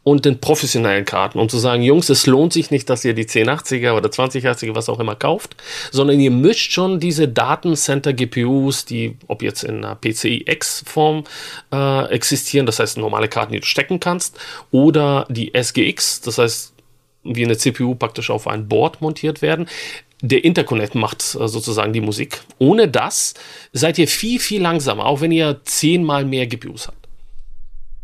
und den professionellen Karten und zu sagen, Jungs, es lohnt sich nicht, dass ihr die 1080er oder 2080er, was auch immer kauft, sondern ihr mischt schon diese Datencenter GPUs, die, ob jetzt in einer PCI-X-Form äh, existieren, das heißt normale Karten, die du stecken kannst, oder die SGX, das heißt, wie eine CPU praktisch auf ein Board montiert werden. Der Interconnect macht äh, sozusagen die Musik. Ohne das seid ihr viel, viel langsamer, auch wenn ihr zehnmal mehr GPUs habt.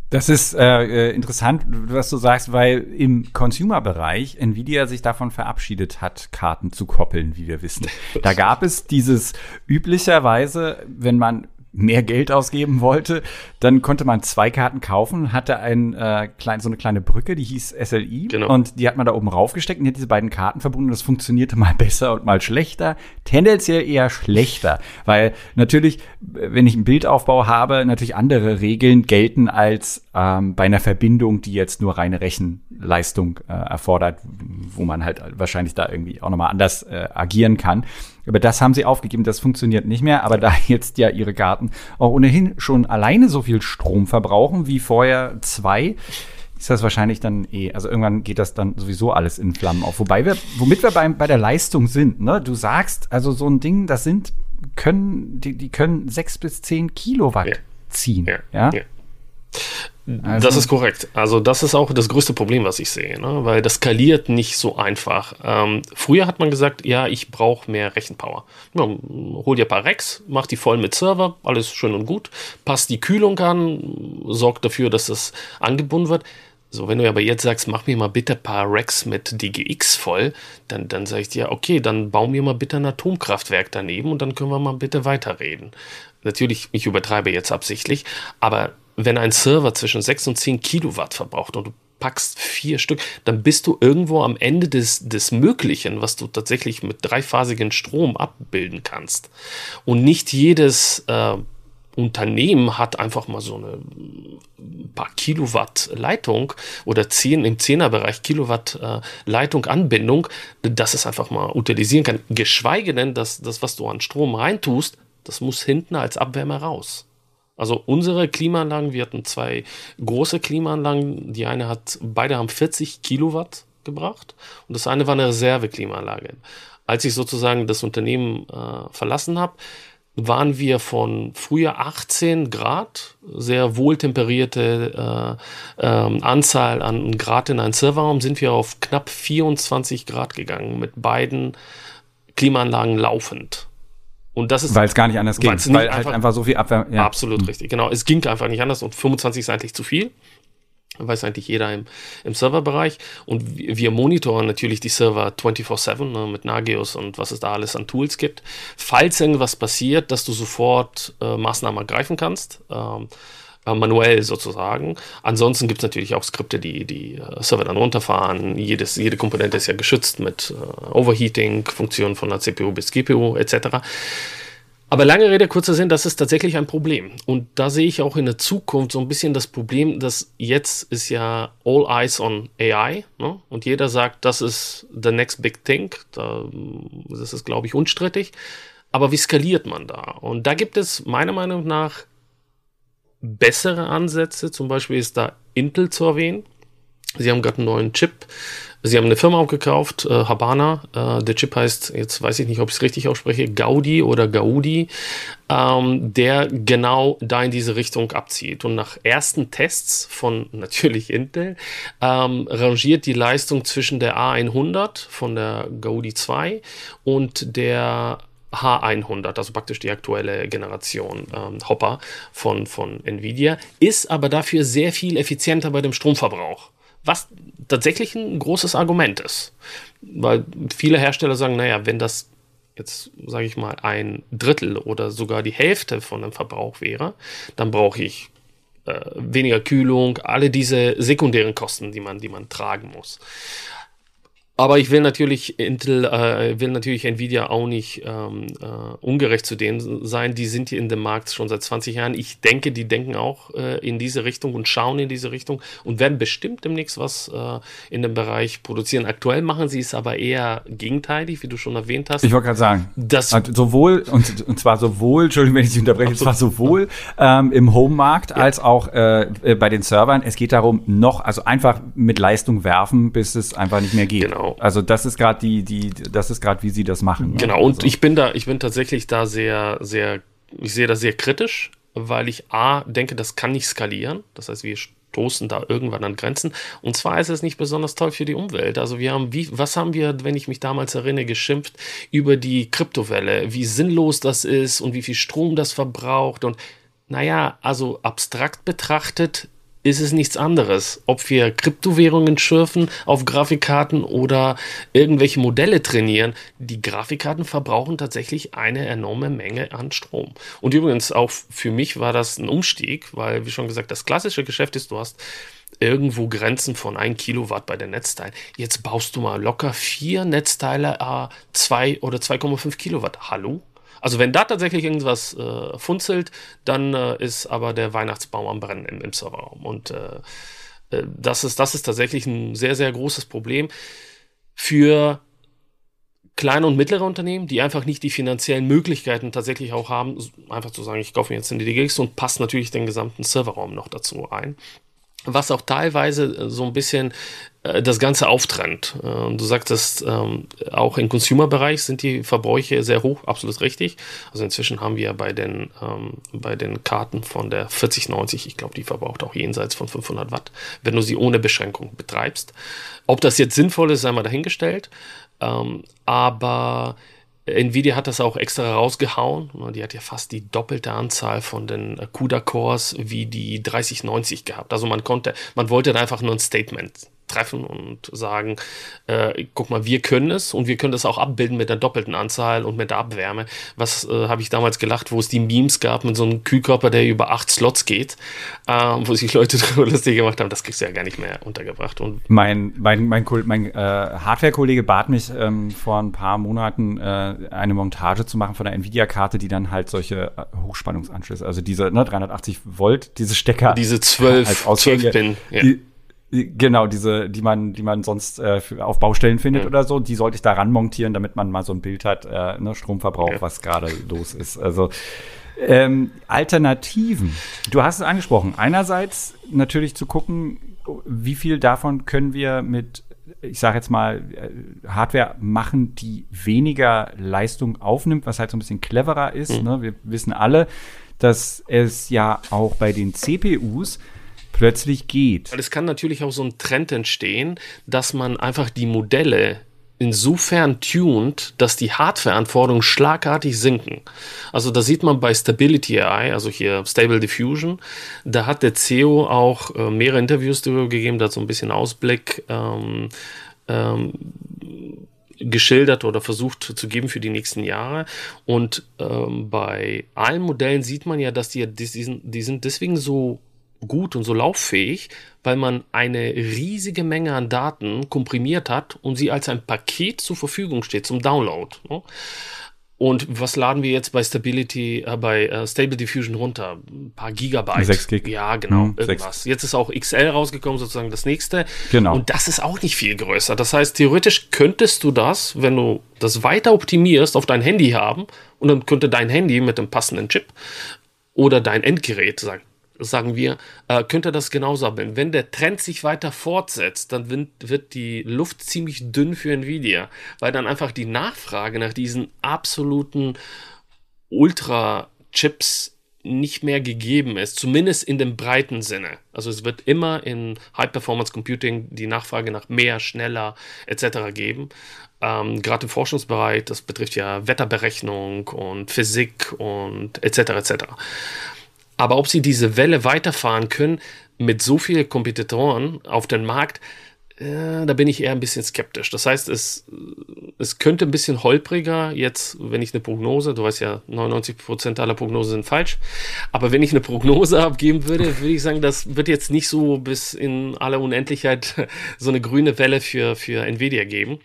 Das ist äh, äh, interessant, was du sagst, weil im Consumer-Bereich Nvidia sich davon verabschiedet hat, Karten zu koppeln, wie wir wissen. Da gab es dieses üblicherweise, wenn man mehr Geld ausgeben wollte, dann konnte man zwei Karten kaufen, hatte ein, äh, klein, so eine kleine Brücke, die hieß SLI genau. und die hat man da oben raufgesteckt und hat diese beiden Karten verbunden und das funktionierte mal besser und mal schlechter, tendenziell eher schlechter, weil natürlich, wenn ich ein Bildaufbau habe, natürlich andere Regeln gelten als ähm, bei einer Verbindung, die jetzt nur reine Rechenleistung äh, erfordert, wo man halt wahrscheinlich da irgendwie auch nochmal anders äh, agieren kann. Aber das haben sie aufgegeben, das funktioniert nicht mehr. Aber da jetzt ja ihre Garten auch ohnehin schon alleine so viel Strom verbrauchen wie vorher zwei, ist das wahrscheinlich dann eh, also irgendwann geht das dann sowieso alles in Flammen auf. Wobei wir, womit wir bei, bei der Leistung sind, ne? Du sagst, also so ein Ding, das sind, können, die, die können sechs bis zehn Kilowatt ja. ziehen. Ja. ja? ja. Also. Das ist korrekt. Also das ist auch das größte Problem, was ich sehe, ne? weil das skaliert nicht so einfach. Ähm, früher hat man gesagt, ja, ich brauche mehr Rechenpower. Ja, hol dir ein paar Racks, mach die voll mit Server, alles schön und gut, passt die Kühlung an, sorgt dafür, dass es angebunden wird. So, wenn du aber jetzt sagst, mach mir mal bitte ein paar Racks mit DGX voll, dann, dann sage ich dir, okay, dann bau mir mal bitte ein Atomkraftwerk daneben und dann können wir mal bitte weiterreden. Natürlich, ich übertreibe jetzt absichtlich, aber wenn ein Server zwischen 6 und 10 Kilowatt verbraucht und du packst vier Stück, dann bist du irgendwo am Ende des, des Möglichen, was du tatsächlich mit dreiphasigen Strom abbilden kannst. Und nicht jedes äh, Unternehmen hat einfach mal so eine paar Kilowatt Leitung oder 10 im 10er Bereich Kilowatt äh, Leitung Anbindung, dass es einfach mal utilisieren kann. Geschweige denn, dass das, was du an Strom reintust, das muss hinten als Abwärme raus. Also unsere Klimaanlagen, wir hatten zwei große Klimaanlagen. Die eine hat, beide haben 40 Kilowatt gebracht und das eine war eine Reserveklimaanlage. Als ich sozusagen das Unternehmen äh, verlassen habe, waren wir von früher 18 Grad, sehr wohltemperierte äh, äh, Anzahl an Grad in einen Serverraum, sind wir auf knapp 24 Grad gegangen mit beiden Klimaanlagen laufend. Und das ist. Weil es gar nicht anders ging. Weil halt einfach, einfach so viel Abwärme. Ja. Absolut mhm. richtig, genau. Es ging einfach nicht anders und 25 ist eigentlich zu viel. Weiß eigentlich jeder im, im Serverbereich. Und wir monitoren natürlich die Server 24-7 ne, mit Nagios und was es da alles an Tools gibt. Falls irgendwas passiert, dass du sofort äh, Maßnahmen ergreifen kannst. Ähm, manuell sozusagen. Ansonsten gibt es natürlich auch Skripte, die die äh, Server dann runterfahren. Jedes, jede Komponente ist ja geschützt mit äh, Overheating, Funktionen von der CPU bis GPU etc. Aber lange Rede, kurzer Sinn, das ist tatsächlich ein Problem. Und da sehe ich auch in der Zukunft so ein bisschen das Problem, dass jetzt ist ja all eyes on AI. Ne? Und jeder sagt, das ist the next big thing. Da, das ist, glaube ich, unstrittig. Aber wie skaliert man da? Und da gibt es meiner Meinung nach bessere Ansätze. Zum Beispiel ist da Intel zu erwähnen. Sie haben gerade einen neuen Chip. Sie haben eine Firma aufgekauft, äh, Habana. Äh, der Chip heißt, jetzt weiß ich nicht, ob ich es richtig ausspreche, Gaudi oder Gaudi, ähm, der genau da in diese Richtung abzieht. Und nach ersten Tests von natürlich Intel ähm, rangiert die Leistung zwischen der A100 von der Gaudi 2 und der H100, also praktisch die aktuelle Generation ähm, Hopper von, von Nvidia, ist aber dafür sehr viel effizienter bei dem Stromverbrauch. Was tatsächlich ein großes Argument ist. Weil viele Hersteller sagen, naja, wenn das jetzt, sage ich mal, ein Drittel oder sogar die Hälfte von dem Verbrauch wäre, dann brauche ich äh, weniger Kühlung, alle diese sekundären Kosten, die man, die man tragen muss. Aber ich will natürlich Intel, äh, will natürlich Nvidia auch nicht ähm, äh, ungerecht zu denen sein. Die sind hier in dem Markt schon seit 20 Jahren. Ich denke, die denken auch äh, in diese Richtung und schauen in diese Richtung und werden bestimmt demnächst was äh, in dem Bereich produzieren. Aktuell machen sie es aber eher gegenteilig, wie du schon erwähnt hast. Ich wollte gerade sagen, das also sowohl und, und zwar sowohl, Entschuldigung, wenn ich dich unterbreche, zwar sowohl ähm, im Home-Markt ja. als auch äh, äh, bei den Servern. Es geht darum, noch, also einfach mit Leistung werfen, bis es einfach nicht mehr geht. Genau. Genau. Also das ist gerade die, die, das ist gerade, wie sie das machen. Ne? Genau, und also. ich bin da, ich bin tatsächlich da sehr, sehr, ich sehe das sehr kritisch, weil ich A, denke, das kann nicht skalieren. Das heißt, wir stoßen da irgendwann an Grenzen. Und zwar ist es nicht besonders toll für die Umwelt. Also wir haben, wie, was haben wir, wenn ich mich damals erinnere, geschimpft über die Kryptowelle, wie sinnlos das ist und wie viel Strom das verbraucht. Und naja, also abstrakt betrachtet ist es nichts anderes. Ob wir Kryptowährungen schürfen auf Grafikkarten oder irgendwelche Modelle trainieren, die Grafikkarten verbrauchen tatsächlich eine enorme Menge an Strom. Und übrigens auch für mich war das ein Umstieg, weil, wie schon gesagt, das klassische Geschäft ist, du hast irgendwo Grenzen von 1 Kilowatt bei den Netzteilen. Jetzt baust du mal locker vier Netzteile a 2 oder 2,5 Kilowatt. Hallo? Also wenn da tatsächlich irgendwas äh, funzelt, dann äh, ist aber der Weihnachtsbaum am Brennen im, im Serverraum. Und äh, äh, das, ist, das ist tatsächlich ein sehr, sehr großes Problem für kleine und mittlere Unternehmen, die einfach nicht die finanziellen Möglichkeiten tatsächlich auch haben, einfach zu sagen, ich kaufe mir jetzt eine DGX und passe natürlich den gesamten Serverraum noch dazu ein was auch teilweise äh, so ein bisschen äh, das Ganze auftrennt. Äh, du sagtest, ähm, auch im Consumer-Bereich sind die Verbräuche sehr hoch, absolut richtig. Also inzwischen haben wir bei den, ähm, bei den Karten von der 4090, ich glaube, die verbraucht auch jenseits von 500 Watt, wenn du sie ohne Beschränkung betreibst. Ob das jetzt sinnvoll ist, sei mal dahingestellt. Ähm, aber Nvidia hat das auch extra rausgehauen. Die hat ja fast die doppelte Anzahl von den CUDA-Cores wie die 3090 gehabt. Also man konnte, man wollte einfach nur ein Statement treffen und sagen, äh, guck mal, wir können es und wir können das auch abbilden mit der doppelten Anzahl und mit der Abwärme. Was äh, habe ich damals gelacht, wo es die Memes gab mit so einem Kühlkörper, der über acht Slots geht, äh, wo sich Leute darüber lustig gemacht haben, das kriegst du ja gar nicht mehr untergebracht. Und mein mein, mein, mein äh, Hardware-Kollege bat mich ähm, vor ein paar Monaten äh, eine Montage zu machen von der Nvidia-Karte, die dann halt solche äh, Hochspannungsanschlüsse, also diese ne, 380 Volt, diese Stecker. Diese 12, 12 Pin. Ja. Die, Genau, diese, die man, die man sonst äh, auf Baustellen findet ja. oder so, die sollte ich da ranmontieren, damit man mal so ein Bild hat, äh, ne, Stromverbrauch, ja. was gerade los ist. Also ähm, Alternativen. Du hast es angesprochen. Einerseits natürlich zu gucken, wie viel davon können wir mit, ich sage jetzt mal, äh, Hardware machen, die weniger Leistung aufnimmt, was halt so ein bisschen cleverer ist. Mhm. Ne? Wir wissen alle, dass es ja auch bei den CPUs plötzlich geht. Es kann natürlich auch so ein Trend entstehen, dass man einfach die Modelle insofern tuned, dass die Hardware-Anforderungen schlagartig sinken. Also da sieht man bei Stability AI, also hier Stable Diffusion, da hat der CEO auch äh, mehrere Interviews darüber gegeben, da so ein bisschen Ausblick ähm, ähm, geschildert oder versucht zu geben für die nächsten Jahre. Und ähm, bei allen Modellen sieht man ja, dass die, die, die sind deswegen so gut und so lauffähig, weil man eine riesige Menge an Daten komprimiert hat und sie als ein Paket zur Verfügung steht zum Download. Ne? Und was laden wir jetzt bei Stability, äh, bei äh, Stable Diffusion runter? Ein paar Gigabyte. 6 Gig. Ja, genau, hm, irgendwas. 6. Jetzt ist auch XL rausgekommen, sozusagen das nächste. Genau. Und das ist auch nicht viel größer. Das heißt, theoretisch könntest du das, wenn du das weiter optimierst, auf dein Handy haben und dann könnte dein Handy mit dem passenden Chip oder dein Endgerät, sagen, sagen wir, äh, könnte das genauso haben. Wenn der Trend sich weiter fortsetzt, dann wird, wird die Luft ziemlich dünn für Nvidia, weil dann einfach die Nachfrage nach diesen absoluten Ultra-Chips nicht mehr gegeben ist, zumindest in dem breiten Sinne. Also es wird immer in High-Performance Computing die Nachfrage nach mehr, schneller etc. geben. Ähm, Gerade im Forschungsbereich, das betrifft ja Wetterberechnung und Physik und etc. etc. Aber ob sie diese Welle weiterfahren können mit so vielen Kompetitoren auf dem Markt, äh, da bin ich eher ein bisschen skeptisch. Das heißt, es, es könnte ein bisschen holpriger jetzt, wenn ich eine Prognose, du weißt ja, 99% aller Prognosen sind falsch, aber wenn ich eine Prognose abgeben würde, würde ich sagen, das wird jetzt nicht so bis in aller Unendlichkeit so eine grüne Welle für, für Nvidia geben.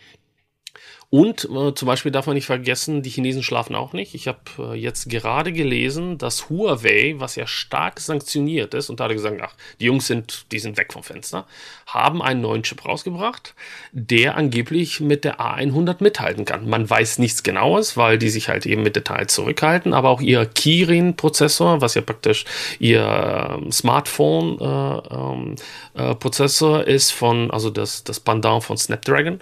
Und äh, zum Beispiel darf man nicht vergessen, die Chinesen schlafen auch nicht. Ich habe äh, jetzt gerade gelesen, dass Huawei, was ja stark sanktioniert ist, und da hat er gesagt, ach, die Jungs sind, die sind weg vom Fenster, haben einen neuen Chip rausgebracht, der angeblich mit der A100 mithalten kann. Man weiß nichts Genaues, weil die sich halt eben mit Details zurückhalten, aber auch ihr Kirin-Prozessor, was ja praktisch ihr ähm, Smartphone-Prozessor äh, ähm, äh, ist von, also das, das Pendant von Snapdragon,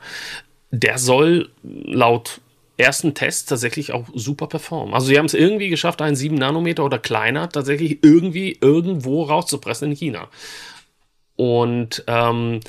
der soll laut ersten Tests tatsächlich auch super performen. Also sie haben es irgendwie geschafft, einen 7 Nanometer oder kleiner tatsächlich irgendwie irgendwo rauszupressen in China. Und ähm,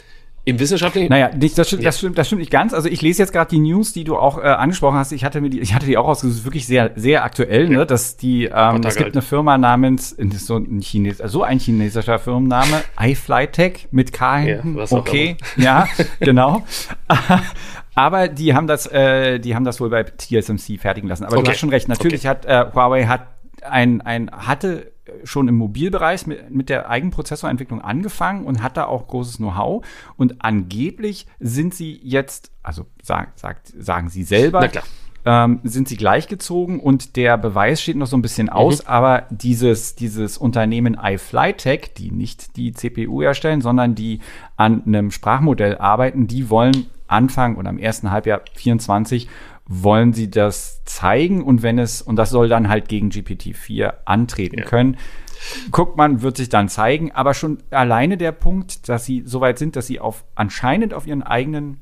im wissenschaftlichen. Naja, nicht, das, stimmt, ja. das, stimmt, das stimmt nicht ganz. Also ich lese jetzt gerade die News, die du auch äh, angesprochen hast. Ich hatte mir die, ich hatte die auch ausgesucht, wirklich sehr, sehr aktuell, ja. ne? Dass die, ähm, es gibt eine Firma namens, so ein Chines, so ein chinesischer Firmenname, iFlyTech mit K hinten. Ja, okay, ja, genau. Aber die haben das, äh, die haben das wohl bei TSMC fertigen lassen. Aber okay. du hast schon recht. Natürlich okay. hat äh, Huawei hat ein, ein hatte schon im Mobilbereich mit, mit der Eigenprozessorentwicklung angefangen und hat da auch großes Know-how. Und angeblich sind sie jetzt, also sagt, sagt, sagen sie selber, ähm, sind sie gleichgezogen und der Beweis steht noch so ein bisschen mhm. aus, aber dieses, dieses Unternehmen iFlyTech, die nicht die CPU erstellen, sondern die an einem Sprachmodell arbeiten, die wollen Anfang oder im ersten Halbjahr 24 wollen sie das zeigen und wenn es, und das soll dann halt gegen GPT-4 antreten ja. können. Guckt man, wird sich dann zeigen, aber schon alleine der Punkt, dass sie so weit sind, dass sie auf anscheinend auf ihren eigenen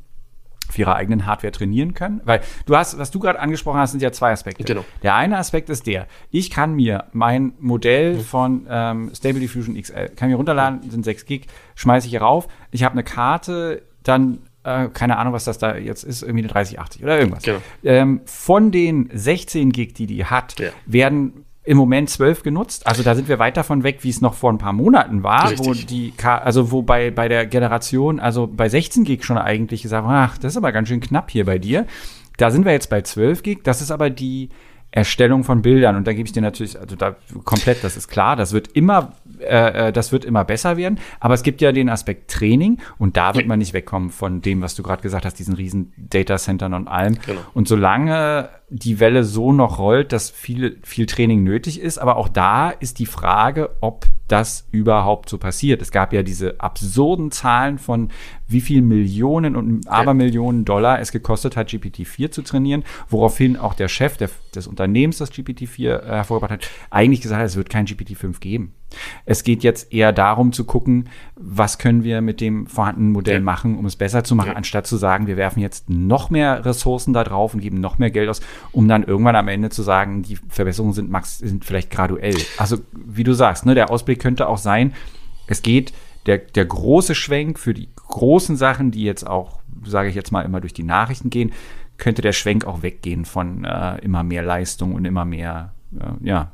auf ihrer eigenen Hardware trainieren können, weil du hast, was du gerade angesprochen hast, sind ja zwei Aspekte. Genau. Der eine Aspekt ist der, ich kann mir mein Modell mhm. von ähm, Stable Diffusion XL, kann mir runterladen, sind 6 Gig, schmeiße ich hier rauf, ich habe eine Karte, dann äh, keine Ahnung, was das da jetzt ist, irgendwie eine 3080 oder irgendwas. Genau. Ähm, von den 16 Gig, die die hat, ja. werden im Moment 12 genutzt. Also da sind wir weit davon weg, wie es noch vor ein paar Monaten war, Richtig. wo die, also wo bei, bei der Generation, also bei 16 Gig schon eigentlich gesagt, ach, das ist aber ganz schön knapp hier bei dir. Da sind wir jetzt bei 12 Gig. Das ist aber die Erstellung von Bildern. Und da gebe ich dir natürlich, also da komplett, das ist klar, das wird immer, äh, äh, das wird immer besser werden. Aber es gibt ja den Aspekt Training und da wird man nicht wegkommen von dem, was du gerade gesagt hast, diesen riesen Datacentern und allem. Genau. Und solange die Welle so noch rollt, dass viel, viel Training nötig ist, aber auch da ist die Frage, ob das überhaupt so passiert. Es gab ja diese absurden Zahlen von wie viel Millionen und Abermillionen Dollar es gekostet hat, GPT-4 zu trainieren, woraufhin auch der Chef der, des Unternehmens, das GPT-4 äh, hervorgebracht hat, eigentlich gesagt hat, es wird kein GPT-5 geben. Es geht jetzt eher darum zu gucken, was können wir mit dem vorhandenen Modell ja. machen, um es besser zu machen, ja. anstatt zu sagen, wir werfen jetzt noch mehr Ressourcen da drauf und geben noch mehr Geld aus, um dann irgendwann am Ende zu sagen, die Verbesserungen sind max sind vielleicht graduell. Also wie du sagst, ne, der Ausblick könnte auch sein, es geht der, der große Schwenk für die großen Sachen, die jetzt auch, sage ich jetzt mal, immer durch die Nachrichten gehen, könnte der Schwenk auch weggehen von äh, immer mehr Leistung und immer mehr, äh, ja,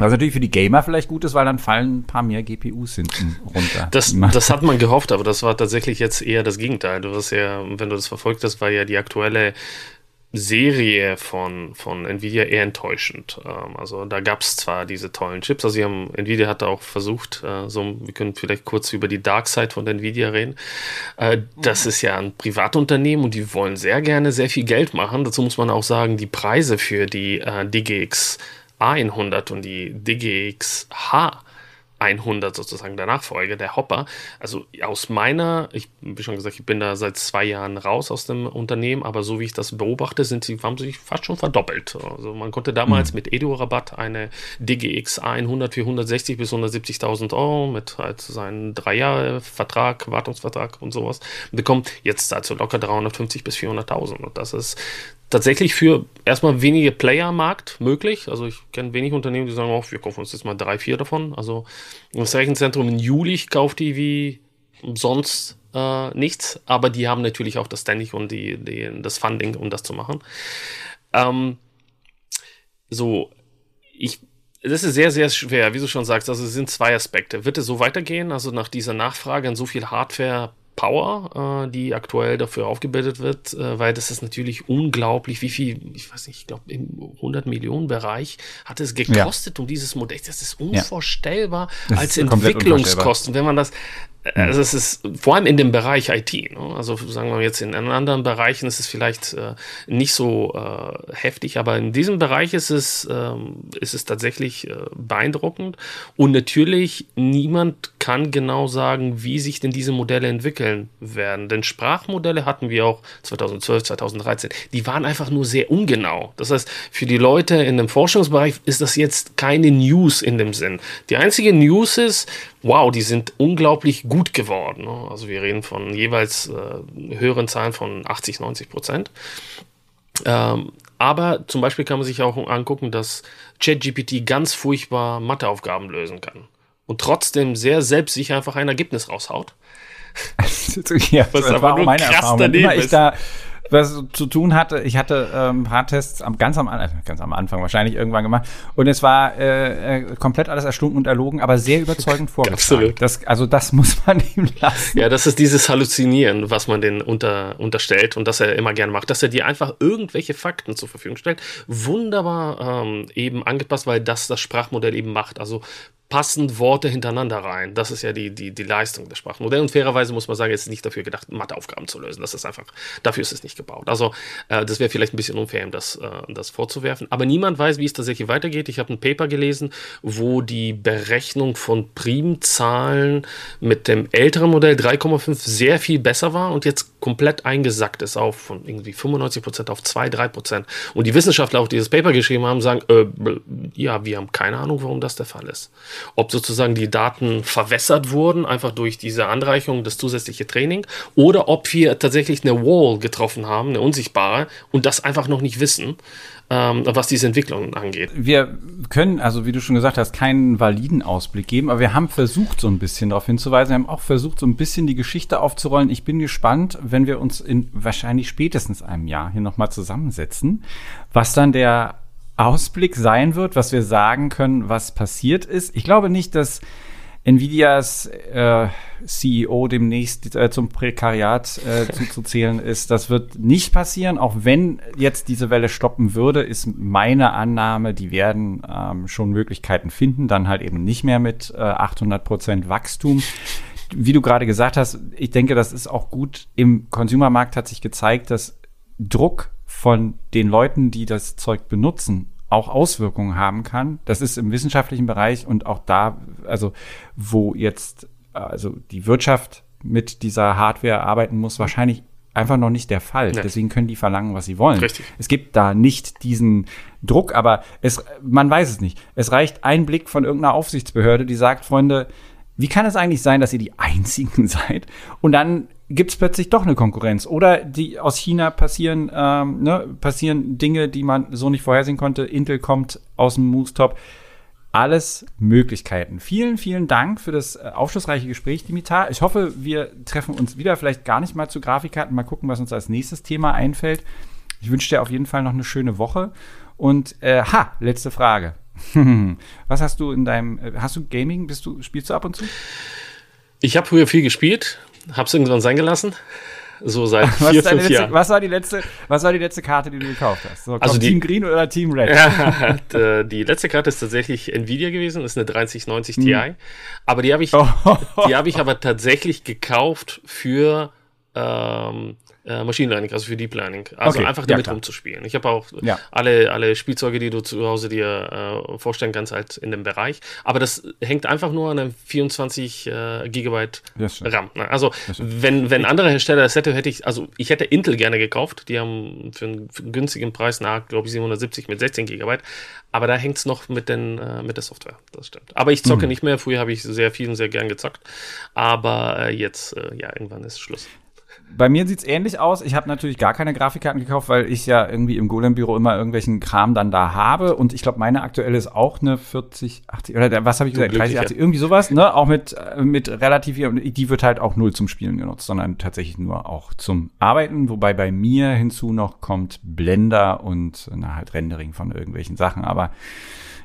was natürlich für die Gamer vielleicht gut ist, weil dann fallen ein paar mehr GPUs hinten runter. Das, das hat man gehofft, aber das war tatsächlich jetzt eher das Gegenteil. Du hast ja, wenn du das verfolgt hast, war ja die aktuelle Serie von, von Nvidia eher enttäuschend. Ähm, also da gab es zwar diese tollen Chips, also haben, Nvidia hat auch versucht, äh, so, wir können vielleicht kurz über die Dark Side von Nvidia reden. Äh, das ist ja ein Privatunternehmen und die wollen sehr gerne sehr viel Geld machen. Dazu muss man auch sagen, die Preise für die äh, DGX A100 und die DGX H 100 sozusagen der Nachfolger, der Hopper. Also aus meiner, ich wie schon gesagt, ich bin da seit zwei Jahren raus aus dem Unternehmen, aber so wie ich das beobachte, sind sie, haben sich fast schon verdoppelt. Also man konnte damals mhm. mit Edu-Rabatt eine DGX 100 für 160 bis 170.000 Euro mit halt seinen drei Jahre Vertrag, Wartungsvertrag und sowas bekommen. Jetzt also locker 350 bis 400.000 und das ist tatsächlich für erstmal wenige Player Markt möglich. Also ich kenne wenig Unternehmen, die sagen, oh, wir kaufen uns jetzt mal drei, vier davon. Also das Rechenzentrum in Juli kauft die wie sonst äh, nichts, aber die haben natürlich auch das Standing und die, die, das Funding, um das zu machen. Ähm, so, ich das ist sehr, sehr schwer, wie du schon sagst. Also es sind zwei Aspekte. Wird es so weitergehen? Also nach dieser Nachfrage an so viel Hardware Power, äh, die aktuell dafür aufgebildet wird, äh, weil das ist natürlich unglaublich, wie viel, ich weiß nicht, ich glaube im 100 Millionen Bereich hat es gekostet ja. um dieses Modell. Das ist unvorstellbar ja. das als ist Entwicklungskosten, wenn man das also es ist vor allem in dem Bereich IT. Ne? Also sagen wir jetzt in anderen Bereichen ist es vielleicht äh, nicht so äh, heftig, aber in diesem Bereich ist es, ähm, ist es tatsächlich äh, beeindruckend. Und natürlich, niemand kann genau sagen, wie sich denn diese Modelle entwickeln werden. Denn Sprachmodelle hatten wir auch 2012, 2013. Die waren einfach nur sehr ungenau. Das heißt, für die Leute in dem Forschungsbereich ist das jetzt keine News in dem Sinn. Die einzige News ist, wow, die sind unglaublich gut geworden. Ne? Also wir reden von jeweils äh, höheren Zahlen von 80, 90 Prozent. Ähm, aber zum Beispiel kann man sich auch angucken, dass ChatGPT ganz furchtbar Matheaufgaben lösen kann und trotzdem sehr selbstsicher einfach ein Ergebnis raushaut. ja, Was das war auch meine Erfahrung. Immer ich da was zu tun hatte. Ich hatte ähm, ein paar Tests am, ganz, am, äh, ganz am Anfang wahrscheinlich irgendwann gemacht und es war äh, äh komplett alles erstunken und erlogen, aber sehr überzeugend vorgetragen. Absolut. Das, also das muss man ihm lassen. Ja, das ist dieses Halluzinieren, was man den unter, unterstellt und das er immer gerne macht, dass er dir einfach irgendwelche Fakten zur Verfügung stellt. Wunderbar ähm, eben angepasst, weil das das Sprachmodell eben macht. Also passend Worte hintereinander rein. Das ist ja die, die, die Leistung des Sprachmodells. Und fairerweise muss man sagen, es ist nicht dafür gedacht, Matheaufgaben zu lösen. Das ist einfach, dafür ist es nicht gebaut. Also, äh, das wäre vielleicht ein bisschen unfair, ihm das, äh, das vorzuwerfen. Aber niemand weiß, wie es tatsächlich weitergeht. Ich habe ein Paper gelesen, wo die Berechnung von Primzahlen mit dem älteren Modell 3,5 sehr viel besser war und jetzt komplett eingesackt ist auf von irgendwie 95 Prozent auf 2, 3 Prozent. Und die Wissenschaftler, auch dieses Paper geschrieben haben, sagen, äh, ja, wir haben keine Ahnung, warum das der Fall ist ob sozusagen die Daten verwässert wurden, einfach durch diese Anreichung, das zusätzliche Training, oder ob wir tatsächlich eine Wall getroffen haben, eine unsichtbare, und das einfach noch nicht wissen, ähm, was diese Entwicklung angeht. Wir können, also wie du schon gesagt hast, keinen validen Ausblick geben, aber wir haben versucht, so ein bisschen darauf hinzuweisen. Wir haben auch versucht, so ein bisschen die Geschichte aufzurollen. Ich bin gespannt, wenn wir uns in wahrscheinlich spätestens einem Jahr hier nochmal zusammensetzen, was dann der Ausblick sein wird, was wir sagen können, was passiert ist. Ich glaube nicht, dass Nvidias äh, CEO demnächst äh, zum Prekariat äh, zuzuzählen ist. Das wird nicht passieren, auch wenn jetzt diese Welle stoppen würde, ist meine Annahme, die werden ähm, schon Möglichkeiten finden, dann halt eben nicht mehr mit äh, 800 Prozent Wachstum. Wie du gerade gesagt hast, ich denke, das ist auch gut. Im Consumermarkt hat sich gezeigt, dass Druck von den Leuten, die das Zeug benutzen, auch Auswirkungen haben kann. Das ist im wissenschaftlichen Bereich und auch da, also wo jetzt also die Wirtschaft mit dieser Hardware arbeiten muss, wahrscheinlich einfach noch nicht der Fall. Nee. Deswegen können die verlangen, was sie wollen. Richtig. Es gibt da nicht diesen Druck, aber es, man weiß es nicht. Es reicht ein Blick von irgendeiner Aufsichtsbehörde, die sagt, Freunde, wie kann es eigentlich sein, dass ihr die Einzigen seid? Und dann gibt es plötzlich doch eine Konkurrenz. Oder die aus China passieren, ähm, ne, passieren Dinge, die man so nicht vorhersehen konnte. Intel kommt aus dem Moose-Top. Alles Möglichkeiten. Vielen, vielen Dank für das äh, aufschlussreiche Gespräch, Dimitar. Ich hoffe, wir treffen uns wieder, vielleicht gar nicht mal zu Grafikkarten, mal gucken, was uns als nächstes Thema einfällt. Ich wünsche dir auf jeden Fall noch eine schöne Woche. Und äh, ha, letzte Frage. was hast du in deinem, äh, hast du Gaming? Bist du, spielst du ab und zu? Ich habe früher viel gespielt, hab's irgendwann sein gelassen. So seit was vier, fünf Jahren. Was war, die letzte, was war die letzte Karte, die du gekauft hast? So, also die, Team Green oder Team Red? Ja, die letzte Karte ist tatsächlich Nvidia gewesen, ist eine 3090 Ti. Hm. Aber die habe ich, oh. die habe ich aber tatsächlich gekauft für ähm, äh, Machine Learning, also für Deep Learning. Also okay. einfach damit ja, rumzuspielen. Ich habe auch ja. alle, alle Spielzeuge, die du zu Hause dir äh, vorstellen kannst, halt in dem Bereich. Aber das hängt einfach nur an einem 24 äh, Gigabyte RAM. Ne? Also wenn, wenn andere Hersteller das hätte, hätte ich, also ich hätte Intel gerne gekauft. Die haben für einen, für einen günstigen Preis nach, glaube ich, 770 mit 16 Gigabyte. Aber da hängt es noch mit, den, äh, mit der Software. Das stimmt. Aber ich zocke mhm. nicht mehr. Früher habe ich sehr viel und sehr gern gezockt. Aber äh, jetzt, äh, ja, irgendwann ist Schluss. Bei mir sieht es ähnlich aus. Ich habe natürlich gar keine Grafikkarten gekauft, weil ich ja irgendwie im Golem-Büro immer irgendwelchen Kram dann da habe. Und ich glaube, meine aktuelle ist auch eine 40, 80 oder was habe ich gesagt? 30, 80, irgendwie sowas, ne? Auch mit, äh, mit relativ, die wird halt auch null zum Spielen genutzt, sondern tatsächlich nur auch zum Arbeiten. Wobei bei mir hinzu noch kommt Blender und na, halt Rendering von irgendwelchen Sachen. Aber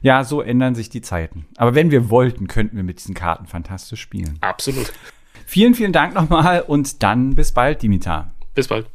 ja, so ändern sich die Zeiten. Aber wenn wir wollten, könnten wir mit diesen Karten fantastisch spielen. Absolut. Vielen, vielen Dank nochmal und dann bis bald, Dimitar. Bis bald.